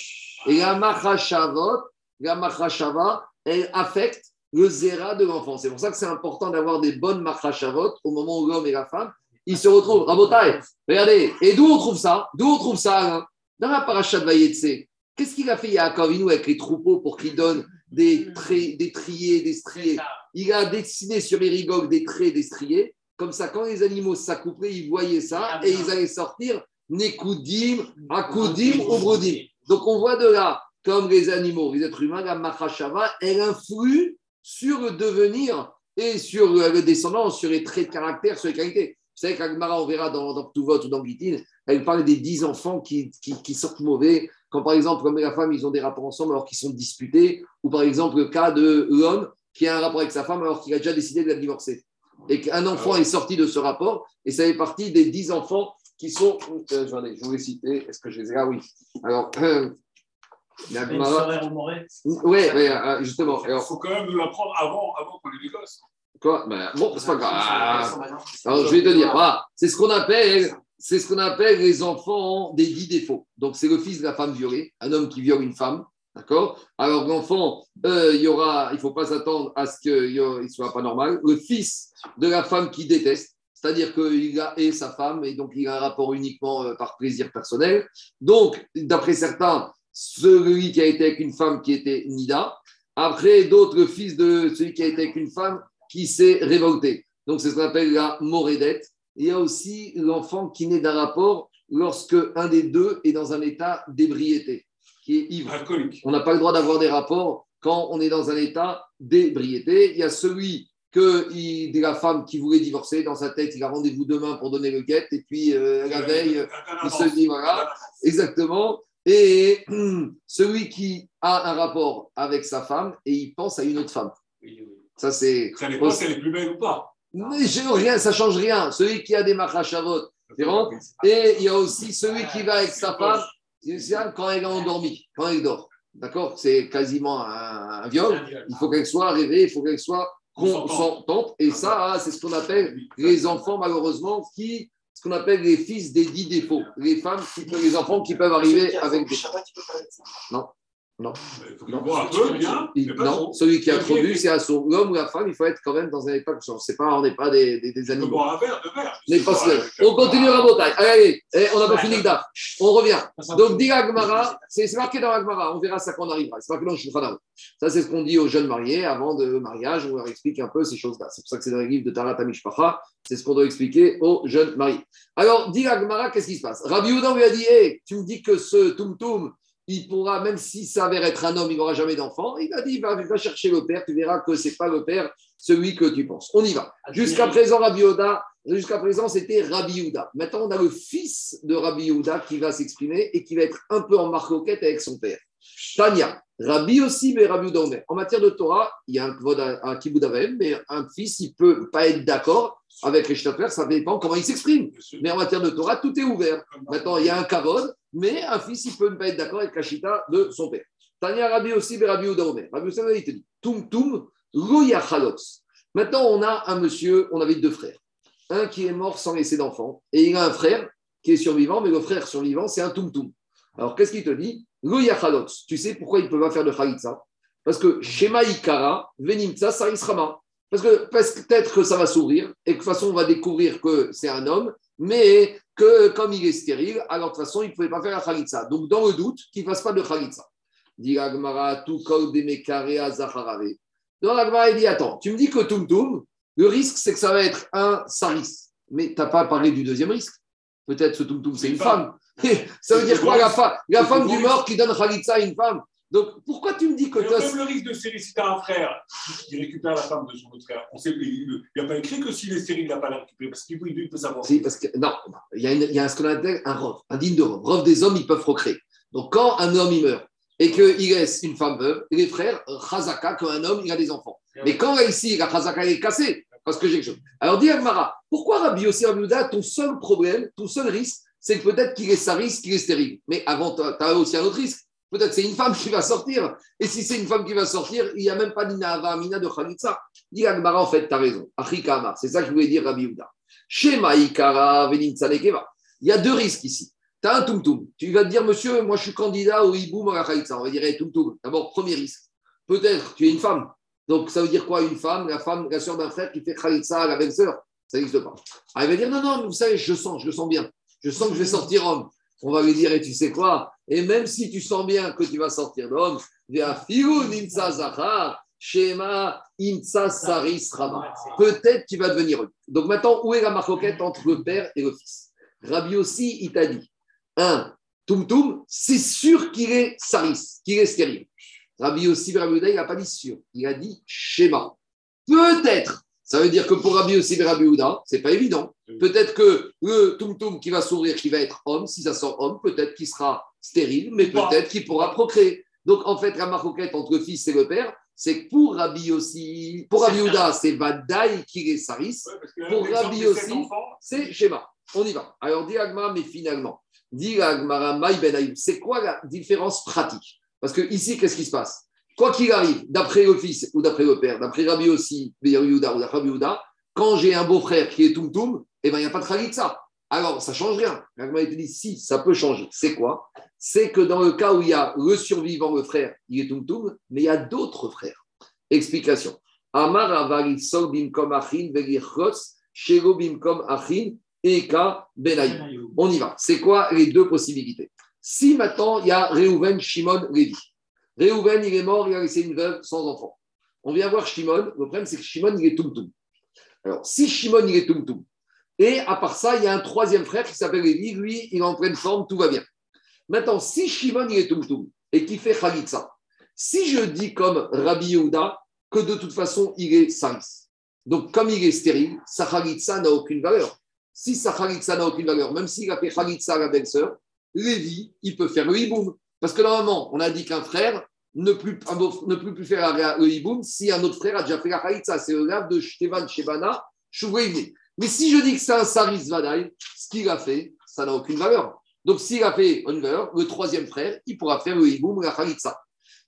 Et la machashavot, la machashava, elle affecte le zéra de l'enfant. C'est pour ça que c'est important d'avoir des bonnes machashavot au moment où l'homme et la femme, ils se retrouvent. Rabotai, regardez, et d'où on trouve ça? D'où on trouve ça Alain? Dans la paracha de Vayetse, qu'est-ce qu'il a fait Yaakov Avinu avec les troupeaux pour qu'il donne des, traits, des triés, des striés Il a dessiné sur les rigogues des traits, des striés. Comme ça, quand les animaux s'accouplaient, ils voyaient ça et ils allaient sortir Nekoudim, Akoudim, Obrodim. Donc on voit de là, comme les animaux, les êtres humains, la Mahashava, elle influe sur le devenir et sur le descendant, sur les traits de caractère, sur les qualités. savez qu'Agmara, on verra dans, dans Ktuvot ou dans Gitin, elle parle des dix enfants qui, qui, qui sortent mauvais. Quand par exemple, l'homme et la femme, ils ont des rapports ensemble alors qu'ils sont disputés. Ou par exemple, le cas de l'homme qui a un rapport avec sa femme alors qu'il a déjà décidé de la divorcer. Et qu'un enfant est sorti de ce rapport, et ça fait partie des dix enfants qui sont. Euh, j'en ai, je vous ai cité. Est-ce que je les ai? Là Oui. Alors, euh, la Une Gemara- soirée remorée. Ouais, ouais, euh, justement. Il Alors, faut quand même nous l'apprendre avant, avant qu'on ait des gosses. quoi? Ben, Bon, c'est pas grave. Ah, Alors, je vais te dire, voilà, c'est ce qu'on appelle, c'est ce qu'on appelle les enfants des dix défauts. Donc, c'est le fils de la femme violée, un homme qui viole une femme, d'accord? Alors, l'enfant, euh, il y aura, il faut pas s'attendre à ce qu'il ne soit pas normal. Le fils de la femme qui déteste, c'est-à-dire qu'il a et sa femme, et donc il a un rapport uniquement euh, par plaisir personnel. Donc, d'après certains, celui qui a été avec une femme qui était Nida. Après, d'autres, le fils de celui qui a été avec une femme qui s'est révolté. Donc, c'est ce qu'on appelle la morédette. Il y a aussi l'enfant qui naît d'un rapport lorsque un des deux est dans un état d'ébriété, qui est ivre. Alcoolique. On n'a pas le droit d'avoir des rapports quand on est dans un état d'ébriété. Il y a celui que il, de la femme qui voulait divorcer, dans sa tête, il a rendez-vous demain pour donner le guet, et puis euh, la veille, il se dit voilà, exactement. Et *clears throat* celui qui a un rapport avec sa femme et il pense à une autre femme. Ça, c'est. Ça dépend si elle est plus belle ou pas. Mais j'ai rien, ça change rien. Celui qui a des bon Et il y a aussi celui qui va avec sa femme, c'est ça, quand elle est endormie, quand elle dort. D'accord? C'est quasiment un, un viol. Il faut qu'elle soit rêvée, il faut qu'elle soit consentante. Et ça, hein, c'est ce qu'on appelle les enfants, malheureusement, qui, ce qu'on appelle les fils des dix défauts. Les femmes, qui, les enfants qui peuvent arriver avec des. Non. Non. Il faut qu'il boive un peu, bien. Il- mais pas non, celui qui a trop bu, c'est à son. L'homme ou la femme, il faut être quand même dans un état de. C'est pas, on n'est pas des, des, des animaux. boire un verre, deux verres. Mais pas. On continue la bataille. Allez, allez, allez, on n'a pas fini le DAF. On revient. Donc, dit Agmara, c'est c'est marqué dans Agmara, on verra ça quand on arrivera. C'est marqué dans Shulchan. Ça, c'est ce qu'on dit aux jeunes mariés avant le mariage. On leur explique un peu ces choses-là. C'est pour ça que c'est dans les livres de Tarat Amishpacha. C'est ce qu'on doit expliquer aux jeunes mariés. Alors, dit Agmara, qu'est-ce qui se passe? Rabbi Oudan lui a dit Hé, tu me dis que ce Tum Tum, il pourra, même s'il s'avère être un homme, il n'aura jamais d'enfant. Il a dit va, va chercher le père, tu verras que ce n'est pas le père, celui que tu penses. On y va. Jusqu'à présent, Rabbi Ouda, jusqu'à présent, c'était Rabbi Ouda. Maintenant, on a le fils de Rabbi Ouda qui va s'exprimer et qui va être un peu en marcoquette avec son père. Tania, Rabbi aussi, mais Rabbi Ouda Omer. En matière de Torah, il y a un, kvod- avem, mais un fils, il peut pas être d'accord avec les Shtafer, ça dépend comment il s'exprime. Mais en matière de Torah, tout est ouvert. Maintenant, il y a un kavod, mais un fils, il peut ne pas être d'accord avec la chita de son père. Tania Rabbi aussi, mais Rabbi Ouda Omer. Rabbi Ouda Omer, il te dit, Tum Tum. Maintenant, on a un monsieur, on avait deux frères. Un qui est mort sans laisser d'enfant, et il a un frère qui est survivant, mais le frère survivant, c'est un Tum Tum. Alors, qu'est-ce qu'il te dit? Rouya Chalots. Tu sais pourquoi il ne peut pas faire de Khalitsa Parce que Shema Ikara, Venimtsa, Sarisrama. Parce que parce que peut-être que ça va s'ouvrir, et que de toute façon, on va découvrir que c'est un homme, mais que comme il est stérile, alors de toute façon, il ne pouvait pas faire la Khalitsa. Donc, dans le doute, qu'il ne fasse pas de Khalitsa. Dit. Donc, Agmara, il dit Attends, tu me dis que Tum Tum, le risque, c'est que ça va être un saris. Mais tu n'as pas parlé du deuxième risque. Peut-être ce Tum Tum, c'est une femme. Ça veut dire quoi, la, fa- la femme du mort qui donne Khalitsa à une femme? Donc, pourquoi tu me dis que toi, même le risque de tu as un frère qui récupère la femme de son autre frère, on sait, il n'y a pas écrit que s'il est stérile, il n'a pas la récupérer, parce qu'il peut, il peut savoir. Si, parce que, non, il y a, une- il y a ce qu'on appelle un rov, un digne de rov. Rov des hommes, ils peuvent procréer. Donc, quand un homme il meurt et qu'il laisse une femme veuve, les frères, Chazaka, quand un homme, il a des enfants. Mais quand là, ici, la Chazaka est cassée, parce que j'ai quelque chose. Alors, dis Agmara, pourquoi Rabbi Yossi Rabbi Yehuda, ton seul problème, ton seul risque, c'est que peut-être qu'il est saris, qu'il est stérile. Mais avant, tu as aussi un autre risque. Peut-être c'est une femme qui va sortir. Et si c'est une femme qui va sortir, il n'y a même pas d'Inava Amina de Khalitsa. Dis Agmara, en fait, tu as raison. Achika Amar, c'est ça que je voulais dire, Rabbi Yehuda. Shema Ikara Nekeva. Il y a deux risques ici. Tu as un tum-tum. Tu vas te dire, monsieur, moi je suis candidat au hiboum à la Khalitsa. On va dire, tum-tum. D'abord, premier risque. Peut-être tu es une femme. Donc ça veut dire quoi une femme? La femme, la soeur d'un frère qui fait Khalitsa à la belle-sœur. Ça n'existe pas. Ah, elle va dire, non, non, vous savez, je sens, je le sens bien. Je sens que je vais sortir homme. On va lui dire, et tu sais quoi? Et même si tu sens bien que tu vas sortir d'homme, shema imsa saris rama. Peut-être tu vas devenir homme. Donc maintenant, où est la marcoquette entre le père et le fils? Rabbi aussi, il t'a dit, un, Tum Tum, c'est sûr qu'il est saris, qu'il est stérile. Rabbi aussi, Rabbi il n'a pas dit sûr. Il a dit schéma. Peut-être Ça veut dire que pour Rabbi aussi et Rabbi Houda, c'est pas évident. Peut-être que le tum-tum qui va s'ouvrir, qui va être homme, si ça sort homme, peut-être qu'il sera stérile, mais peut-être qu'il pourra procréer. Donc en fait, la maroquette entre le fils et le père, c'est que pour Rabbi aussi, pour Rabbi Houda, c'est Vadaï qui. Ouais, Pour Rabbi aussi, C'est schéma. On y va. Alors, dit Agmara, mais finalement, dit Agmara, Ben c'est quoi la différence pratique? Parce que ici, qu'est-ce qui se passe? Quoi qu'il arrive, d'après le fils ou d'après le père, d'après Rabbi aussi, Ben ou d'après Rabbi Yehuda, quand j'ai un beau-frère qui est Toum, eh ben, il n'y a pas de Khalitsa. Alors, ça ne change rien. Dit, si, ça peut changer. C'est quoi? C'est que dans le cas où il y a le survivant, le frère, il est Toum, mais il y a d'autres frères. Explication. Amar bimkom achin bimkom achin eka benayim. On y va. C'est quoi les deux possibilités? Si maintenant il y a Reuven, Shimon, Lévi. Reuven, il est mort, il a laissé une veuve sans enfant. On vient voir Shimon. Le problème, c'est que Shimon, il est Tumtum. Alors, si Shimon, il est Tumtum, et à part ça, il y a un troisième frère qui s'appelle Lévi, lui, il est en pleine forme, tout va bien. Maintenant, si Shimon, il est Tumtum et qui fait Khalitsa, si je dis comme Rabbi Yehuda que de toute façon, il est saris, donc comme il est stérile, sa Khalitsa n'a aucune valeur. Si sa Khalitsa n'a aucune valeur, même s'il a fait Khalitsa à la belle-sœur, Lévi, il peut faire le hiboum. Parce que normalement, on a dit qu'un frère ne peut plus faire le hiboum si un autre frère a déjà fait la Khalitsa. C'est le grave de Shtevan Shebana, Shuvreivne. Mais si je dis que c'est un Saris Vadaï, ce qu'il a fait, ça n'a aucune valeur. Donc s'il a fait une valeur, le troisième frère, il pourra faire le hiboum, la Khalitsa.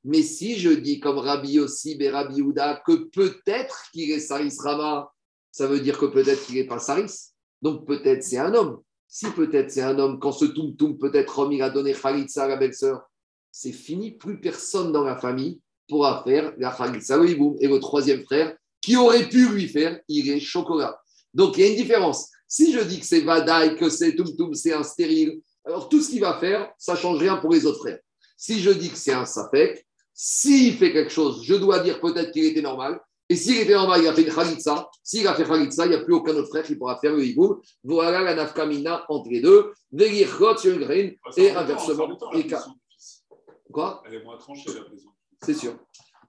Mais si je dis comme Rabbi Yossi et Rabbi Yehuda que peut-être qu'il est Saris Rama, ça veut dire que peut-être qu'il n'est pas Saris. Donc peut-être c'est un homme. Si peut-être c'est un homme, quand ce Toum, peut-être homme, il a donné Khalitsa à la belle-sœur, c'est fini, plus personne dans la famille pourra faire la Khalitsa le hiboum. Et le troisième frère, qui aurait pu lui faire, il est chocolat. Donc il y a une différence. Si je dis que c'est Vadaï, que c'est Toum, c'est un stérile, alors tout ce qu'il va faire, ça change rien pour les autres frères. Si je dis que c'est un Safek, s'il fait quelque chose, je dois dire peut-être qu'il était normal. Et s'il était normal, il a fait une. S'il a fait Khalitsa, il n'y a plus aucun autre frère qui pourra faire le hiboum. Voilà la nafkamina entre les deux. Vegirchot sur une et en en inversement. Quoi Elle est moins tranchée, la maison. C'est sûr.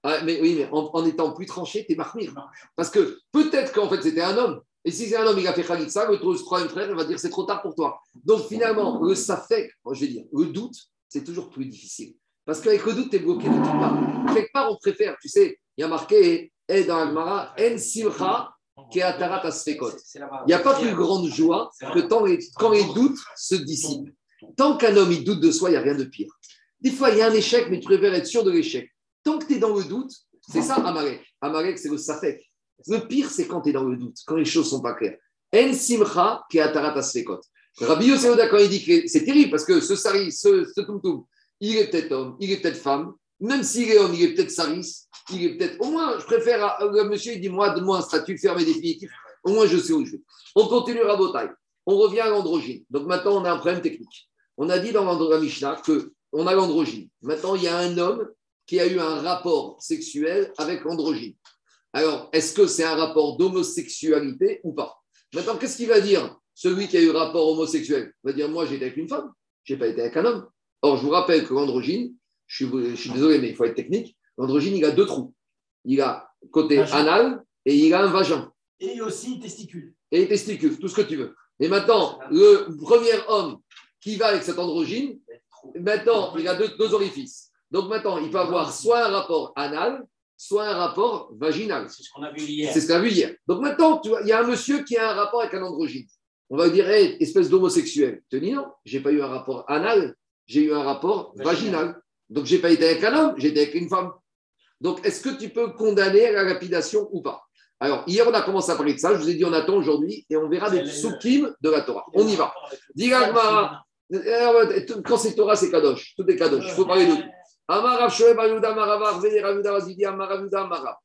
Ah, mais oui, mais en, en étant plus tranché, t'es marmire. Parce que peut-être qu'en fait c'était un homme. Et si c'est un homme, il a fait Khalitsa, le troisième frère, il va dire c'est trop tard pour toi. Donc finalement, le safek, je vais dire, le doute, c'est toujours plus difficile. Parce qu'avec le doute, tu es bloqué de toutes parts. Quelque part, on préfère, tu sais, il y a marqué, et dans Agmara, En Simcha, Keatarat Asfekot. Il n'y a pas plus grande joie que tant les- quand les doutes se dissipent. Tant qu'un homme il doute de soi, il n'y a rien de pire. Des fois, il y a un échec, mais tu préfères être sûr de l'échec. Tant que tu es dans le doute, c'est ça Amalek. Amalek, c'est le Safek. Le pire, c'est quand tu es dans le doute, quand les choses ne sont pas claires. En Simcha, Keatarat Asfekot. Rabbi Yosef Oda, quand il dit que c'est terrible, parce que ce sari, ce, ce tumtum, il est peut-être homme, il est peut-être femme, même s'il est homme, il est peut-être saris, il est peut-être. Au moins, je préfère. à- Le monsieur, il dit moi, donne-moi un statut ferme et définitif. Au moins, je sais où je vais. On continue à Botaï. On revient à l'androgyne. Donc maintenant, on a un problème technique. On a dit dans la Mishnah qu'on a l'androgyne. Maintenant, il y a un homme qui a eu un rapport sexuel avec l'androgyne. Alors, est-ce que c'est un rapport d'homosexualité ou pas? Maintenant, qu'est-ce qu'il va dire celui qui a eu rapport homosexuel? Il va dire Moi, j'ai été avec une femme, je n'ai pas été avec un homme. Or, je vous rappelle que l'androgyne, je suis, je suis désolé, mais il faut être technique, l'androgyne, il a deux trous. Il a côté Vagin. anal et il a un vagin Et aussi testicule. et les testicules, tout ce que tu veux. Et maintenant, le premier homme qui va avec cet androgyne, maintenant, il a deux, deux orifices. Donc maintenant, il peut avoir soit un rapport anal, soit un rapport vaginal. C'est ce qu'on a vu hier. C'est ce qu'on a vu hier. Donc maintenant, tu vois, il y a un monsieur qui a un rapport avec un androgyne. On va dire, Hey, espèce d'homosexuel. Tu dis non, j'ai pas eu un rapport anal, j'ai eu un rapport vaginal. Vaginal. Donc j'ai pas été avec un homme, j'ai été avec une femme. Donc est-ce que tu peux condamner à la lapidation ou pas? Alors hier, on a commencé à parler de ça. Je vous ai dit, on attend aujourd'hui et on verra des psukim de la Torah. On y va. Dis Gagmara. Quand c'est Torah, c'est Kadosh. Tout est Kadosh. Il faut parler de tout. Amarav.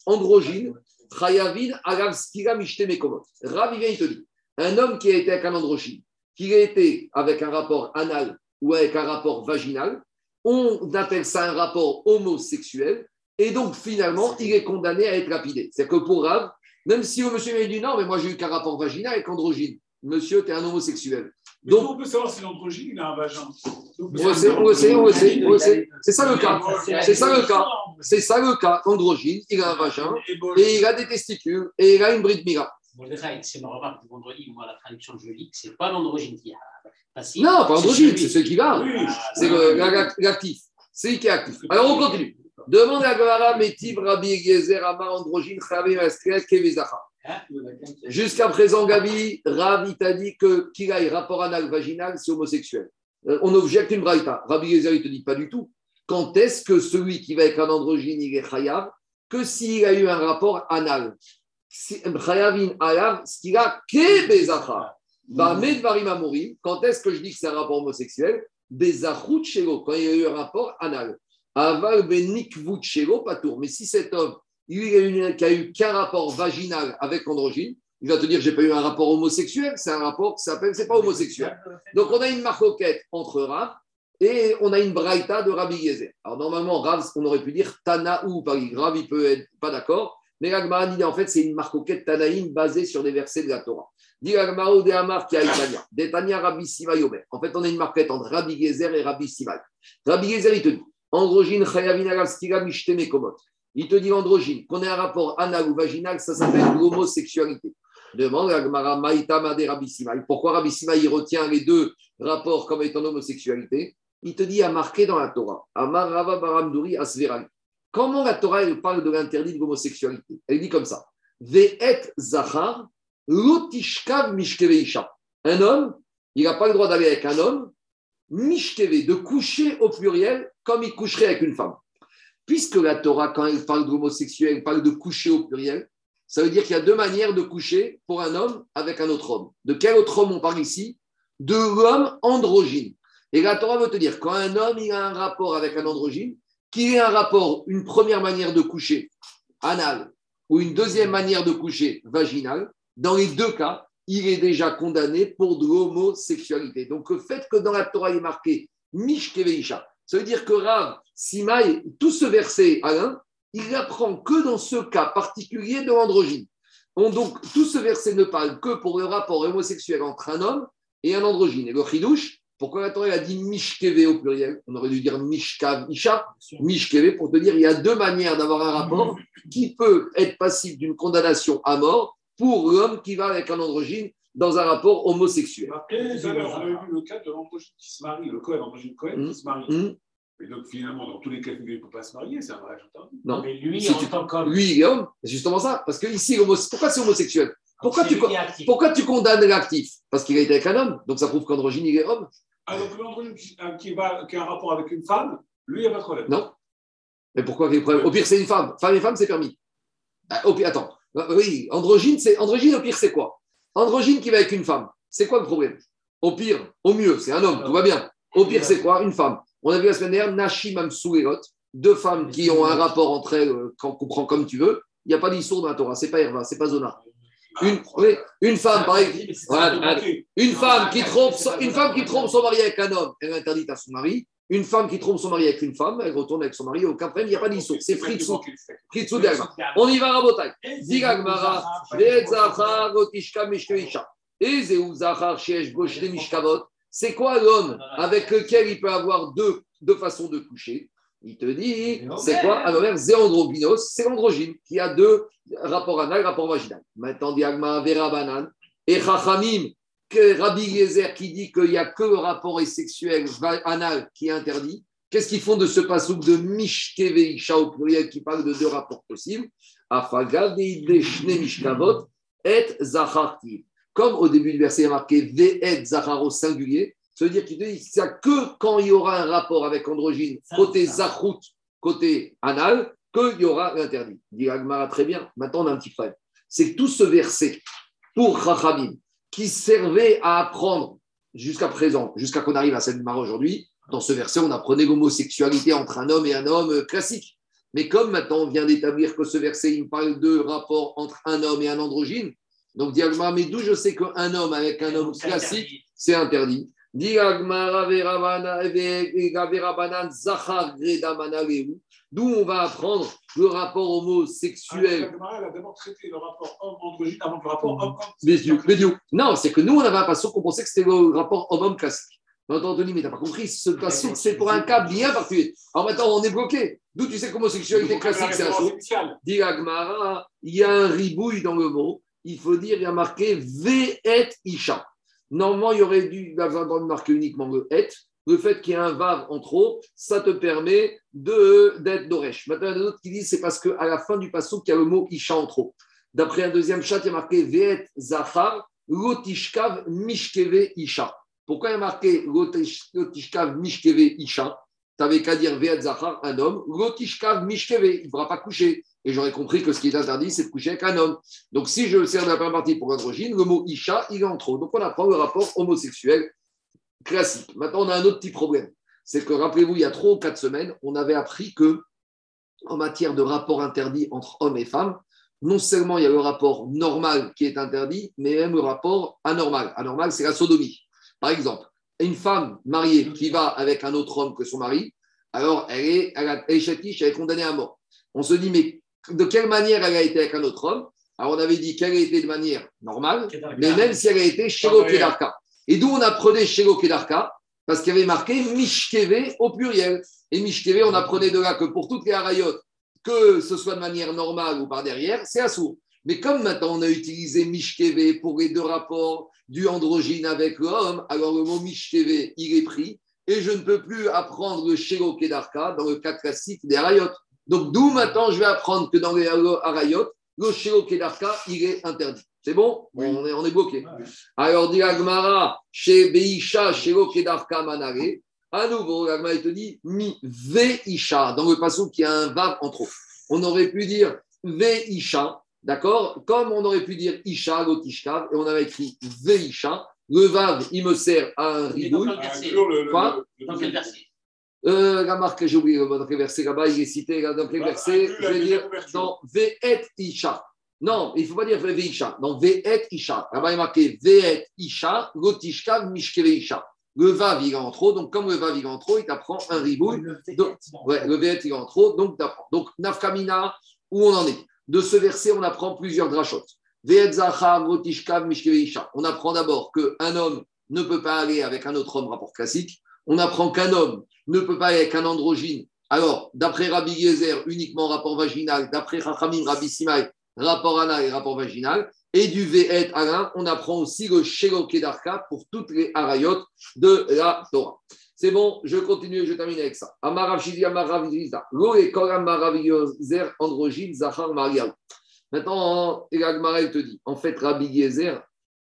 Androgyne, Chayavid, Agav Skira Mishte Mekomot. Rav, il te dit un homme qui a été avec un androgyne, qui a été avec un rapport anal ou avec un rapport vaginal, on appelle ça un rapport homosexuel, et donc finalement, il est condamné à être lapidé. C'est que pour Rav, même si le monsieur lui dit non, mais moi j'ai eu qu'un rapport vaginal avec androgyne, monsieur, tu es un homosexuel. Mais Donc- on peut savoir si l'androgyne, a un vagin. Donc, On sait, on sait, on le sait, on le sait. C'est ça le cas. C'est ça le cas. C'est ça le cas. Androgyne, il a un vagin et il a des testicules et il a une bride mira. Mordechai, c'est ma remarque du vendredi, moi, la traduction que je lis, c'est pas l'androgyne qui a. passé, Non, pas c'est androgyne, celui- c'est celui qui va. Oui. C'est l'actif. C'est lui qui est actif. Alors on continue. Demande à Gavara, Métiv, Rabbi Gezer, Amar, Androgyne, Chavim, Askel, Kevezacha. Hein Jusqu'à présent, Gabi, Rav, il t'a dit que qu'il aille rapport anal vaginal, c'est homosexuel. Euh, on objecte une braïta. Rabbi Gezer, il te dit pas du tout. Quand est-ce que celui qui va avec un androgyne, il est chayav? Que s'il a eu un rapport anal? Quand est-ce que je dis que c'est un rapport homosexuel? Quand il y a eu un rapport anal. Aval tour. Mais si cet homme, il a eu, qui a eu qu'un rapport vaginal avec androgyne, il va te dire j'ai pas eu un rapport homosexuel, c'est un rapport qui s'appelle, c'est pas homosexuel. Donc on a une marcoquette entre Rav et on a une braïta de Rabbi Yezer. Alors normalement, Rav, on aurait pu dire Tana ou Paris. Rav, il peut être pas d'accord, mais l'Agmara dit en fait c'est une marcoquette Tanaïm basée sur des versets de la Torah. Dit l'Agmara ou Amar qui a Itania. D'Etania Rabbi Yomer. En fait, on a une marquette entre Rabbi Yezer et Rabbi Siva. Rabbi Yezer, il te dit Androgyne Chayavin Komot. Il te dit androgyne, qu'on ait un rapport anal ou vaginal, ça s'appelle l'homosexualité. Demande à Gmara Maïtama de Rabbi Simaï. Pourquoi Rabbi Simaï retient les deux rapports comme étant homosexualité Il te dit à marquer dans la Torah. Amar Rava Baramdouri Asveran. Comment la Torah elle parle de l'interdit de l'homosexualité? Elle dit comme ça Ve'et Zachar Lotishkav Mishkeveisha. Un homme, il n'a pas le droit d'aller avec un homme, Mishkeve, de coucher au pluriel comme il coucherait avec une femme. Puisque la Torah, quand elle parle d'homosexuel, elle parle de coucher au pluriel, ça veut dire qu'il y a deux manières de coucher pour un homme avec un autre homme. De quel autre homme on parle ici? De l'homme androgyne. Et la Torah veut te dire, quand un homme il a un rapport avec un androgyne, qu'il ait un rapport, une première manière de coucher anal ou une deuxième manière de coucher vaginal, dans les deux cas, il est déjà condamné pour de l'homosexualité. Donc le fait que dans la Torah il est marqué Mishkeveisha, ça veut dire que Rav, Simaï, tout ce verset, Alain, il apprend que dans ce cas particulier de l'androgyne. On- Donc, tout ce verset ne parle que pour le rapport homosexuel entre un homme et un androgyne. Et le chidouche, pourquoi la Torah elle a dit mishkeve au pluriel On aurait dû dire mishkav, isha, mishkeve, pour te dire il y a deux manières d'avoir un rapport qui peut être passif d'une condamnation à mort pour l'homme qui va avec un androgyne dans un rapport homosexuel. Après, on avait vu le cas de l'androgyne qui se marie, le Cohen, l'androgyne Cohen qui se marie. Hum, Et donc, finalement, dans tous les cas, il ne peut pas se marier, c'est un mariage interdit. non. Mais lui, Si en tu- tant qu'homme. Lui, il est homme. C'est justement ça. Parce que ici, pourquoi c'est homosexuel? Pourquoi tu. Pourquoi tu condamnes l'actif? Parce qu'il a été avec un homme. Donc ça prouve qu'androgyne, il est homme. Ah, donc l'androgyne qui, euh, qui, va, qui a un rapport avec une femme, lui, il n'y a pas de problème. Non. Mais pourquoi quel problème? Au pire, c'est une femme. Femme et femme, c'est permis. Ah, Au pire, attends. Euh, Oui, androgyne, c'est androgyne. Au pire, c'est quoi? Androgyne qui va avec une femme. C'est quoi le problème? Au pire, au mieux, c'est un homme. Tout va bien. Au pire, c'est quoi? Une femme. On a vu la semaine dernière Nashim Amsouerot, deux femmes qui ont un rapport entre elles, euh, qu'on comprend comme tu veux. Il n'y a pas d'issour dans la Torah. C'est pas Herva, c'est pas Zona. Une, oui, une femme, pareil. Voilà. Une femme qui trompe, son, une femme qui trompe son mari avec un homme, elle est interdite à son mari. Une femme qui trompe son mari avec une femme, elle retourne avec son mari, aucun problème, il n'y a pas d'issue. C'est. Fritzou d'Agma. On y va, Rabotai. Digagmara, Ve'etzachar, Gotishka, Mishkeisha. Et Zeu Zachar, Shesh, Goshre, Mishkavot. C'est quoi l'homme avec lequel il peut avoir deux, deux façons de coucher? Il te dit, c'est quoi Alors, c'est androgynos, c'est l'androgyne qui a deux rapports anal, rapport vaginal. Maintenant, Diagma, Vera Banan. Et Chachamim, que Rabbi Yezer qui dit qu'il n'y a que le rapport sexuel anal qui est interdit. Qu'est-ce qu'ils font de ce pasouk de Mishkeveisha au pluriel qui parle de deux rapports possibles? Et. Comme au début du verset il y a marqué Ve'et Zachar au singulier, ça veut dire qu'il te dit qu'il n'y a que quand il y aura un rapport avec androgyne Ça, côté ça. Zachrut, côté anal, qu'il y aura l'interdit. Dit Agmara très bien. Maintenant, on a un petit problème. C'est tout ce verset pour Chachamim, qui servait à apprendre jusqu'à présent, jusqu'à qu'on arrive à cette marre aujourd'hui, dans ce verset, on apprenait l'homosexualité entre un homme et un homme classique. Mais comme maintenant on vient d'établir que ce verset, il parle de rapport entre un homme et un androgyne, donc Diagma, mais d'où je sais qu'un homme avec un homme classique, c'est interdit? D'où on va apprendre le rapport Ah, homosexuel. La Gemara, elle a d'abord traité le rapport homme-androgyne avant le rapport homme-homme. Non, c'est que nous, on avait un passage qu'on pensait que c'était le rapport homme-homme classique. Attends, Anthony, mais t'as pas compris, ce passage, c'est pour un cas bien particulier. Alors maintenant, on est bloqué. D'où tu sais que l'homosexualité classique, c'est la chose. Dit Agmara, il y a un ribouille dans le mot. Il faut dire, il y a marqué V et Isha. Normalement, il y aurait dû il y avait marquer uniquement le et. Le fait qu'il y ait un vav en trop, ça te permet de- d'être Doresh. Maintenant, il y en a d'autres qui disent c'est parce qu'à la fin du passage, il y a le mot Isha en trop. D'après un deuxième chat, il y a marqué Ve'et Zachar, Lotishkav Mishkeve Isha. Pourquoi il y a marqué Lotish- Lotishkav Mishkeve Isha? Tu n'avais qu'à dire Ve'et Zachar, un homme, Lotishkav Mishkeve, il ne pourra pas coucher. Et j'aurais compris que ce qui est interdit, c'est de coucher avec un homme. Donc, si je sers de la première partie pour androgyne, le mot Isha, il est en trop. Donc, on apprend le rapport homosexuel classique. Maintenant, on a un autre petit problème. C'est que, rappelez-vous, il y a trois ou quatre semaines, on avait appris que, en matière de rapport interdit entre hommes et femmes, non seulement il y a le rapport normal qui est interdit, mais même le rapport anormal. Anormal, c'est la sodomie. Par exemple, une femme mariée qui va avec un autre homme que son mari, alors elle est, elle, a- elle est châtiche, elle est condamnée à mort. On se dit, mais de quelle manière elle a été avec un autre homme? Alors on avait dit qu'elle a été de manière normale, mais même si elle a été chez Kedarka. Et d'où on apprenait chez Kedarka? Parce qu'il y avait marqué Mishkeve au pluriel. Et Mishkeve, on apprenait de là que pour toutes les harayot, que ce soit de manière normale ou par derrière, c'est assourd. Mais comme maintenant on a utilisé Mishkeve pour les deux rapports du androgyne avec l'homme, alors le mot Mishkeve, il est pris. Et je ne peux plus apprendre le Shelo Kedarka dans le cas classique des harayot. Donc d'où maintenant je vais apprendre que dans les harayot, le Shelo Kedarka, il est interdit. C'est bon? On, est, on est bloqué. Alors, dit Agmara, chez Beisha, chez Kedarka Manare, à nouveau, Agmara te dit mi Veisha, dans le passage qui a un vav en trop. On aurait pu dire Veisha, d'accord? Comme on aurait pu dire Isha, Gotishkav, et on avait écrit Veisha. Le vav, il me sert à un Mais dans riboul. quel Ah, verset? Toujours le- le- Quoi? le- Dans quel verset? Euh, la marque, j'ai oublié dans quel verset? Là-bas, il est cité dans quel Ah, verset? Je vais dire dans Ve'et Isha. Non, il ne faut pas dire Ve'isha. Dans Ve'et Isha. Là-bas, il est marqué Ve'et Isha, Gotishka, Mishkeve Isha. Le Vav, il est en trop. Donc, comme le Vav, il est en trop, il t'apprend un ribouille. Le Ve'et, il est en trop. Donc, t'apprends. Donc, Nafkamina, où on en est? De ce verset, on apprend plusieurs drachotes. On apprend d'abord qu'un homme ne peut pas aller avec un autre homme, rapport classique. On apprend qu'un homme ne peut pas aller avec un androgyne. Alors, d'après Rabbi Yezer, uniquement rapport vaginal. D'après Chachamim, Rabbi Simai, rapport anal et rapport vaginal. Et du Ve'et Alain, on apprend aussi le Shelo Kedarka pour toutes les harayot de la Torah. C'est bon, je continue, je termine avec ça. Amarav Shidi, Amarav Yiza. Lo et Koram Marav Yezer, androgyne, Zachar, Mariaou. Maintenant, Elagmara, il te dit, en fait, Rabbi Yezer,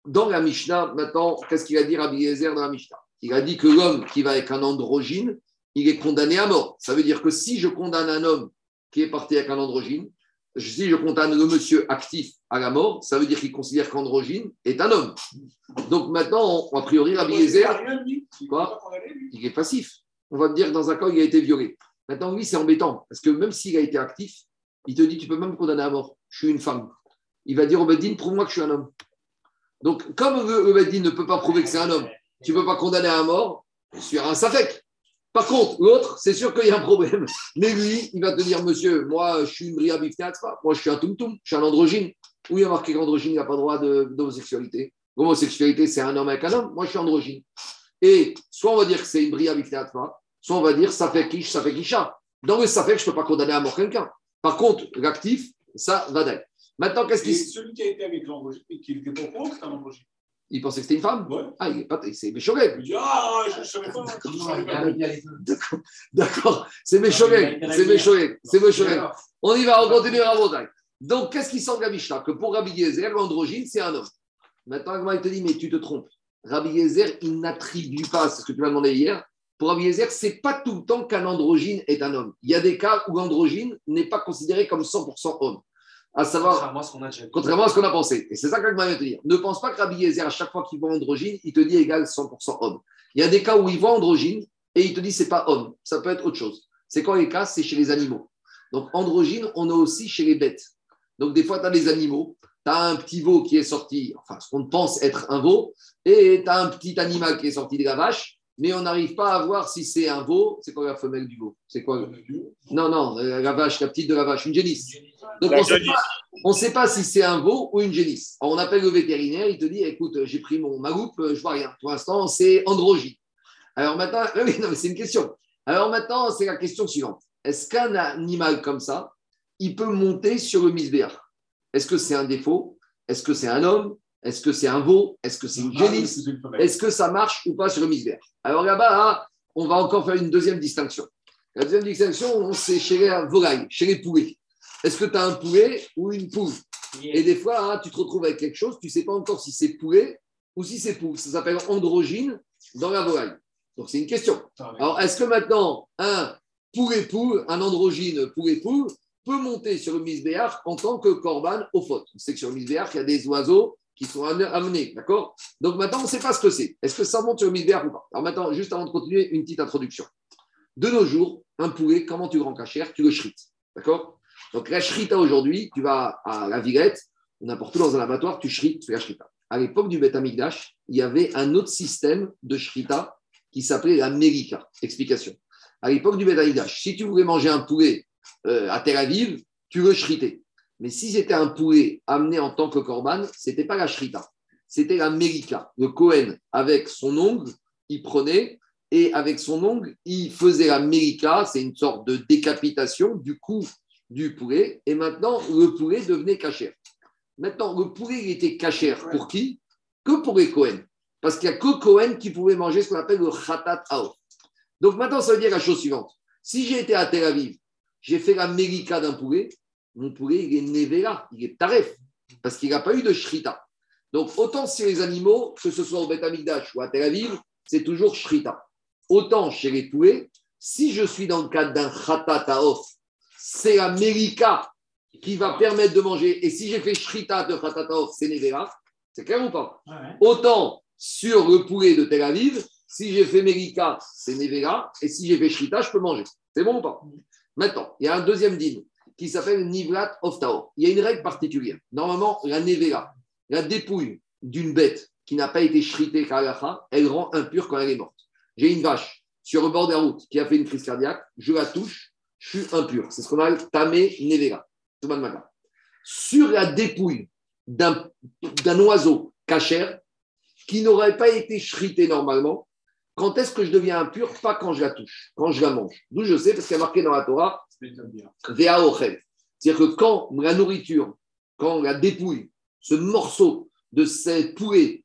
dans la Mishnah, maintenant, qu'est-ce qu'il a dit Rabbi Yezer dans la Mishnah? Il a dit que l'homme qui va avec un androgyne, il est condamné à mort. Ça veut dire que si je condamne un homme qui est parti avec un androgyne, si je condamne le monsieur actif à la mort, ça veut dire qu'il considère qu'androgyne est un homme. Donc maintenant, on- a priori, Rabbi Il Yezer. Il est passif. On va me dire que dans un cas, il a été violé. Maintenant, lui, c'est embêtant, parce que même s'il a été actif, il te dit, tu peux même me condamner à mort. Je suis une femme. Il va dire au Bedin, prouve-moi que je suis un homme. Donc, comme le, ne peut pas prouver que c'est un homme, tu ne peux pas condamner à mort, je suis un safek. Par contre, l'autre, c'est sûr qu'il y a un problème. Mais lui, il va te dire, monsieur, moi, je suis une bria moi, je suis un tum-tum, je suis un androgyne. Où il y a marqué qu'androgyne n'a pas droit d'homosexualité L'homosexualité, c'est un homme avec un homme, moi, je suis androgyne. Et soit on va dire que c'est une bria bifneatzpa, soit on va dire ça fait quiche, ça fait quicha. Dans le safek, je ne peux pas condamner à mort quelqu'un. Par contre, l'actif, ça va d'ailleurs. Maintenant, qu'est-ce s- celui qui a été avec l'androgyne, et qui au courant que c'était un androgyne. Il pensait que c'était une femme Ouais. Ah, il est pas, c'est Méchoguet. Il dit Ah, je ne savais pas. Je savais pas. D'accord, d'accord. C'est Méchoguet. C'est Méchoguet. C'est. On y va, on continue à Rabotai. Donc, qu'est-ce qui semble la Mishnah Que pour Rabbi Yezer, l'androgyne, c'est un homme. Maintenant, Agma, il te dit, mais tu te trompes. Rabbi Yezer, il n'attribue pas, c'est ce que tu m'as demandé hier. Pour Rabbi Yezer, c'est pas tout le temps qu'un androgyne est un homme. Il y a des cas où l'androgyne n'est pas considéré comme 100% homme. À savoir, Contrairement à ce qu'on a déjà vu. Contrairement à ce qu'on a pensé. Et c'est ça qu'Agma vient te dire. Ne pense pas que Rabbi Yezer, à chaque fois qu'il voit androgyne, il te dit égal 100% homme. Il y a des cas où il voit androgyne et il te dit c'est pas homme. Ça peut être autre chose. C'est quand les cas, c'est chez les animaux. Donc androgyne, on a aussi chez les bêtes. Donc des fois, tu as des animaux tu as un petit veau qui est sorti, enfin, ce qu'on pense être un veau, et tu as un petit animal qui est sorti de la vache, mais on n'arrive pas à voir si c'est un veau. C'est quoi la femelle du veau? C'est quoi le- Non, non, la vache, la petite de la vache, une génisse. Donc, on ne sait, pas- on sait pas si c'est un veau ou une génisse. Alors, on appelle le vétérinaire, il te dit écoute, j'ai pris mon, ma loupe, euh, je vois rien. Pour l'instant, c'est androgyne. Alors maintenant, *laughs* oui, non, mais c'est une question. Alors maintenant, c'est la question suivante est-ce qu'un animal comme ça, il peut monter sur le misbéach Est-ce que c'est un défaut? Est-ce que c'est un homme? Est-ce que c'est un veau? Est-ce que c'est une génisse? est-ce que ça marche ou pas sur le misbéach Alors là-bas, hein, on va encore faire une deuxième distinction. La deuxième distinction, c'est chez les volailles, chez les poulets. Est-ce que tu as un poulet ou une poule? Et des fois, hein, tu te retrouves avec quelque chose, tu ne sais pas encore si c'est poulet ou si c'est poule. Ça s'appelle androgyne dans la volaille. Donc c'est une question. Alors, est-ce que maintenant, un poulet-poule, un androgyne poulet-poule, peut monter sur le misbéach en tant que corban au fautes On sait que sur le misbéach, il y a des oiseaux qui sont amenés- d'accord? Donc maintenant, on ne sait pas ce que c'est. Est-ce que ça monte sur le misbéach ou pas? Alors maintenant, juste avant de continuer, une petite introduction. De nos jours, un poulet, comment tu le rends cachère Tu le shrites, d'accord? Donc la shrita aujourd'hui, tu vas à la Villette, n'importe où dans un abattoir, tu shrites, tu fais la shrita. À l'époque du Beth Amikdash, il y avait un autre système de shrita qui s'appelait la Mérika. Explication. À l'époque du Beth Amikdash, si tu voulais manger un poulet euh, à Tel Aviv, tu le shritais. Mais si c'était un poulet amené en tant que corban, c'était pas la shrita, c'était la Mérika. Le Cohen, avec son ongle, il prenait et avec son ongle, il faisait la Mérika, c'est une sorte de décapitation du cou du poulet. Et maintenant, le poulet devenait cachère. Maintenant, le poulet, il était cachère pour qui? Que pour les Cohen. Parce qu'il n'y a que Cohen qui pouvait manger ce qu'on appelle le khatat aof. Donc maintenant, ça veut dire la chose suivante. Si j'ai été à Tel Aviv, j'ai fait la Mérika d'un poulet, mon poulet, il est Nevera, il est Taref, parce qu'il n'a pas eu de Shrita. Donc, autant sur les animaux, que ce soit au Beth ou à Tel Aviv, c'est toujours Shrita. Autant chez les poulets, si je suis dans le cadre d'un Khatat Aof, c'est la Mérika qui va permettre de manger. Et si j'ai fait Shrita de Khatat Aof, c'est Nevera. C'est clair ou pas Autant sur le poulet de Tel Aviv, si j'ai fait Mérika, c'est Nevera. Et si j'ai fait Shrita, je peux manger. C'est bon ou pas Maintenant, il y a un deuxième din qui s'appelle Nivrat of Taor. Il y a une règle particulière. Normalement, la Nevera, la dépouille d'une bête qui n'a pas été shritée kalacha, elle rend impure quand elle est morte. J'ai une vache sur le bord de la route qui a fait une crise cardiaque, je la touche, je suis impur. C'est ce qu'on appelle Tamé m'attend. Sur la dépouille d'un oiseau cachère qui n'aurait pas été shrité normalement, quand est-ce que je deviens impur? Pas quand je la touche, quand je la mange. D'où je sais, parce qu'il y a marqué dans la Torah. C'est-à-dire que quand la nourriture, quand la dépouille, ce morceau de cette poulet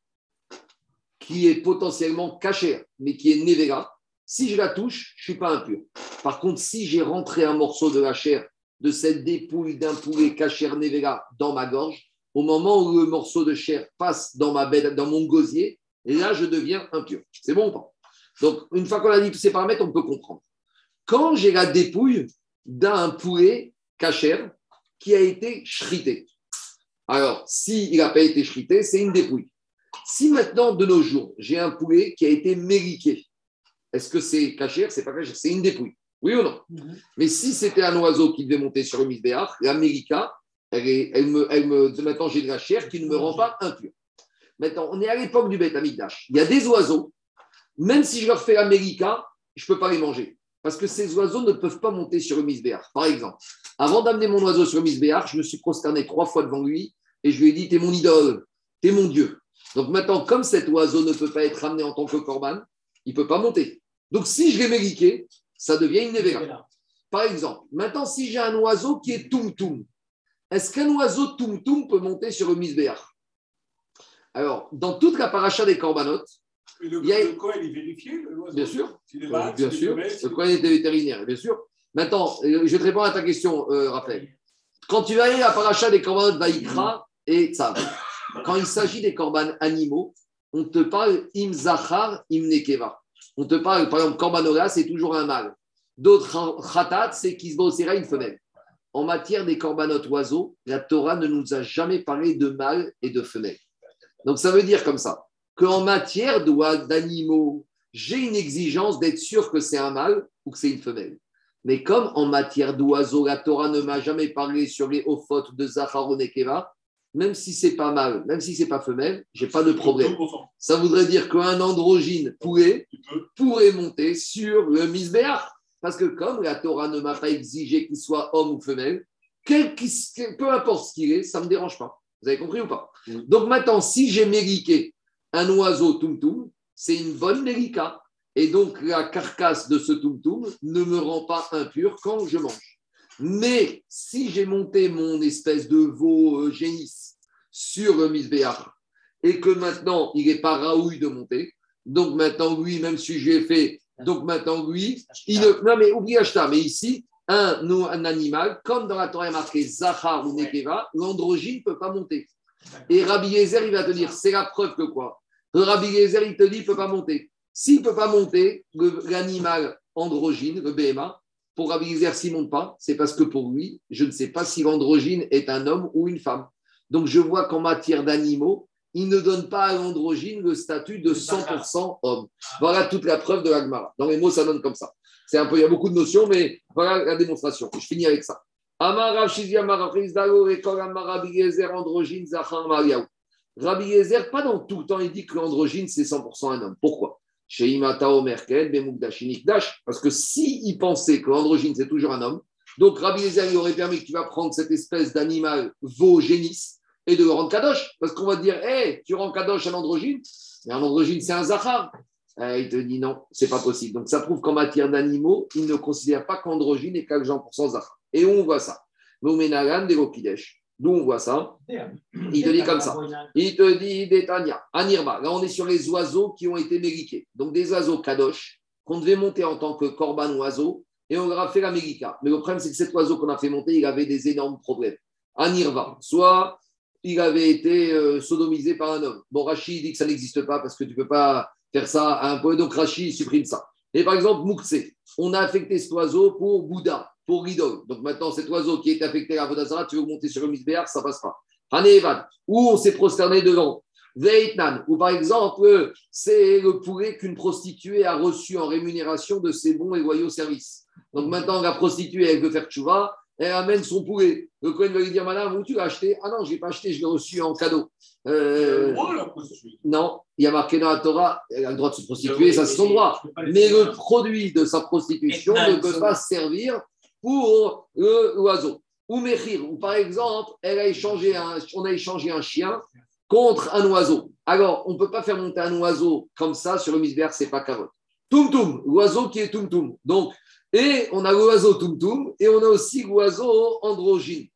qui est potentiellement cachère, mais qui est nevera, si je la touche, je ne suis pas impur. Par contre, si j'ai rentré un morceau de la chair de cette dépouille d'un poulet cachère nevera dans ma gorge, au moment où le morceau de chair passe dans, ma bête, dans mon gosier, là, je deviens impur. C'est bon ou pas? Donc, une fois qu'on a dit tous ces paramètres, on peut comprendre. Quand j'ai la dépouille d'un poulet cachère qui a été shrité. Alors, s'il n'a pas été shrité, c'est une dépouille. Si maintenant, de nos jours, j'ai un poulet qui a été mériqué, est-ce que c'est cachère C'est pas cachère, c'est une dépouille? Oui ou non? Mais si c'était un oiseau qui devait monter sur le misbéach, la mérika, elle, est- elle me, elle me, maintenant j'ai de la chair qui ne me rend pas impur. Maintenant, on est à l'époque du Beth Amikdash. Il y a des oiseaux, même si je leur fais la mérika, je ne peux pas les manger. Parce que ces oiseaux ne peuvent pas monter sur le misbéach. Par exemple, avant d'amener mon oiseau sur le misbéach, je me suis prosterné trois fois devant lui et je lui ai dit T'es mon idole, t'es mon Dieu. Donc maintenant, comme cet oiseau ne peut pas être amené en tant que corban, il ne peut pas monter. Donc si je l'ai ça devient une nevera. Par exemple, maintenant, si j'ai un oiseau qui est tum-tum, est-ce qu'un oiseau tum-tum peut monter sur le misbéach Alors, dans toute la paracha des corbanotes, Et le, a- le Cohen, il vérifiait l'oiseau Bien sûr. Est Euh, bien est sûr, le est- était vétérinaire, bien sûr. Maintenant, euh, je vais te répondre à ta question, euh, Raphaël. Quand tu vas aller à paracha des corbanotes Vaïkra et Tzav, quand il s'agit des corbanes animaux, on te parle im zachar, im nekeva. On te parle, par exemple, corbanola, c'est toujours un mâle. D'autres khatat, c'est kisbosera, une femelle. En matière des corbanotes oiseaux, la Torah ne nous a jamais parlé de mâle et de femelle. Donc ça veut dire comme ça, qu'en matière d'animaux, j'ai une exigence d'être sûr que c'est un mâle ou que c'est une femelle. Mais comme en matière d'oiseaux, la Torah ne m'a jamais parlé sur les ophotes de Zachar ou Nekeva, même si c'est pas mâle, même si c'est pas femelle, j'ai pas de problème. Ça voudrait dire qu'un androgyne poulet pourrait monter sur le misbéach. Parce que comme la Torah ne m'a pas exigé qu'il soit homme ou femelle, quel peu importe ce qu'il est, ça ne me dérange pas. Vous avez compris ou pas? Oui. Donc maintenant, si j'ai mériqué un oiseau tum-tum, c'est une bonne mérika. Et donc la carcasse de ce tum-tum ne me rend pas impur quand je mange. Mais si j'ai monté mon espèce de veau euh, génisse sur le misbéach et que maintenant il n'est pas raouille de monter, donc maintenant lui, même si j'ai fait, donc maintenant lui, il ne- non mais oublie Ashta, mais ici, un, animal, comme dans la Torah marqué Zachar ou Nekeva, l'androgyne ne peut pas monter. Et Rabbi Yezer, il va te dire, c'est la preuve que quoi? Rabbi Yezer, il te dit, il ne peut pas monter. S'il ne peut pas monter, l'animal androgyne, le BMA, pour Rabbi Yezer, s'il ne monte pas, c'est parce que pour lui, je ne sais pas si l'androgyne est un homme ou une femme. Donc je vois qu'en matière d'animaux, il ne donne pas à l'androgyne le statut de 100% homme. Voilà toute la preuve de l'Agmara. Dans les mots, ça donne comme ça. C'est un peu, il y a beaucoup de notions, mais voilà la démonstration. Je finis avec ça. Androgyne, Mariaou. Rabbi Yezer, pas dans tout le temps, il dit que l'androgyne, c'est 100% un homme. Pourquoi? Chez Imatao Merkel. Parce que s'il pensait que l'androgyne, c'est toujours un homme, donc Rabbi Yezer, il aurait permis que tu vas prendre cette espèce d'animal veau génisse et de le rendre kadosh. Parce qu'on va dire, hé, tu rends kadosh un androgyne, mais un androgyne, c'est un Zachar. Euh, il te dit non, c'est pas possible. Donc ça prouve qu'en matière d'animaux, il ne considère pas qu'androgyne est qu'un pour cent Zachar. Et où on voit ça Nomenagan de. D'où on voit ça Il te dit comme ça. Il te dit Détania, Anirba. Là, on est sur les oiseaux qui ont été mériqués. Donc des oiseaux kadosh qu'on devait monter en tant que corban oiseau et on leur a fait la mérika. Mais le problème, c'est que cet oiseau qu'on a fait monter, il avait des énormes problèmes. Anirba, soit il avait été euh, sodomisé par un homme. Bon, Rachid dit que ça n'existe pas parce que tu ne peux pas faire ça à un point. Donc Rachid supprime ça. Et par exemple, Moukse, on a affecté cet oiseau pour Bouddha, pour l'idole. Donc maintenant, cet oiseau qui est affecté à Vodazara, tu veux monter sur le misbéar, ça passe pas. Hanevan, où on s'est prosterné devant. Veitnan, où par exemple, c'est le poulet qu'une prostituée a reçu en rémunération de ses bons et loyaux services. Donc maintenant, la prostituée, elle veut faire tchouva, elle amène son poulet. Le Cohen va lui dire, madame, où tu l'as acheté? Ah non, je ne l'ai pas acheté, je l'ai reçu en cadeau. Euh, non, il y a marqué dans la Torah, elle a le droit de se prostituer, ça c'est son droit. Mais le produit de sa prostitution ne peut pas servir pour l'oiseau. Ou Mechir, ou par exemple, elle a échangé un, on a échangé un chien contre un oiseau. Alors, on ne peut pas faire monter un oiseau comme ça sur le misbéar, c'est pas carotte. Tum Tum, l'oiseau qui est Tum Tum. Donc, et on a l'oiseau Tum Tum et on a aussi l'oiseau androgyne.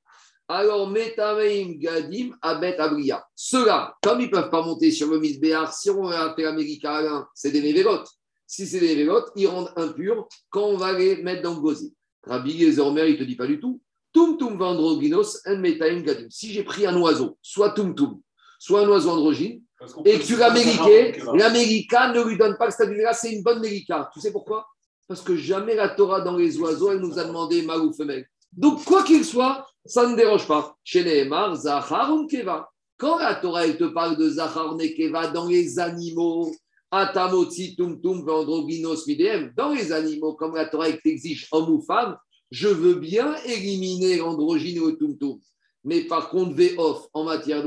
Alors, Metameim Gadim Abet Abria. Ceux-là, comme ils ne peuvent pas monter sur le misbéar, si on a fait américain, c'est des névélotes. Si c'est des névélotes, ils rendent impurs quand on va les mettre dans le gosier. Rabbi Gezormer, il ne te dit pas du tout. Tum tum vandroginos gadim. Si j'ai pris un oiseau, soit tum tum, soit un oiseau androgyne, et que tu l'as va. l'américain ne lui donne pas le statut là, c'est une bonne mérika. Tu sais pourquoi? Parce que jamais la Torah dans les oiseaux, elle nous a demandé mâle ou femelle. Donc, quoi qu'il soit, ça ne dérange pas. Chez Nehemar, Zachar ou Keva. Quand la Torah elle te parle de Zachar Nekeva dans les animaux, Atamotzi tum tum vandroginos midem, dans les animaux, comme la Torah elle t'exige homme ou femme, je veux bien éliminer l'androgyne ou le tum tum. Mais par contre, V-off en matière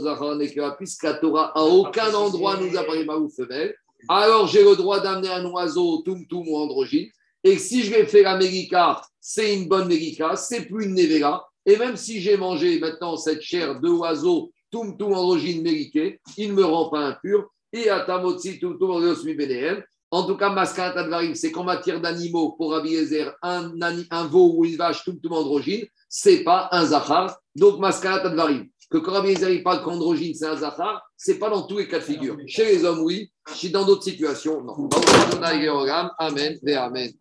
Zachar Nekeva, puisque la Torah à aucun endroit nous a parlé mâle ou femelle, alors j'ai le droit d'amener un oiseau tum tum ou androgyne. Et si je vais faire l'América, c'est une bonne Mérica, c'est plus une Nevera. Et même si j'ai mangé maintenant cette chair de oiseau, tum tum androgyne mériqué, il ne me rend pas impur. Et à Tamotsi, tum tum bénéen. En tout cas, Maskat Advarim, c'est qu'en matière d'animaux, pour Rabbi Ezer, un, un veau ou une vache tum tum androgyne, c'est pas un Zachar. Donc, Maskat Advarim. Que quand Rabbi Ezer parle qu'androgyne, c'est un Zachar, c'est pas dans tous les cas de figure. Chez les hommes, oui. Chez dans d'autres situations, non. Amen Amen.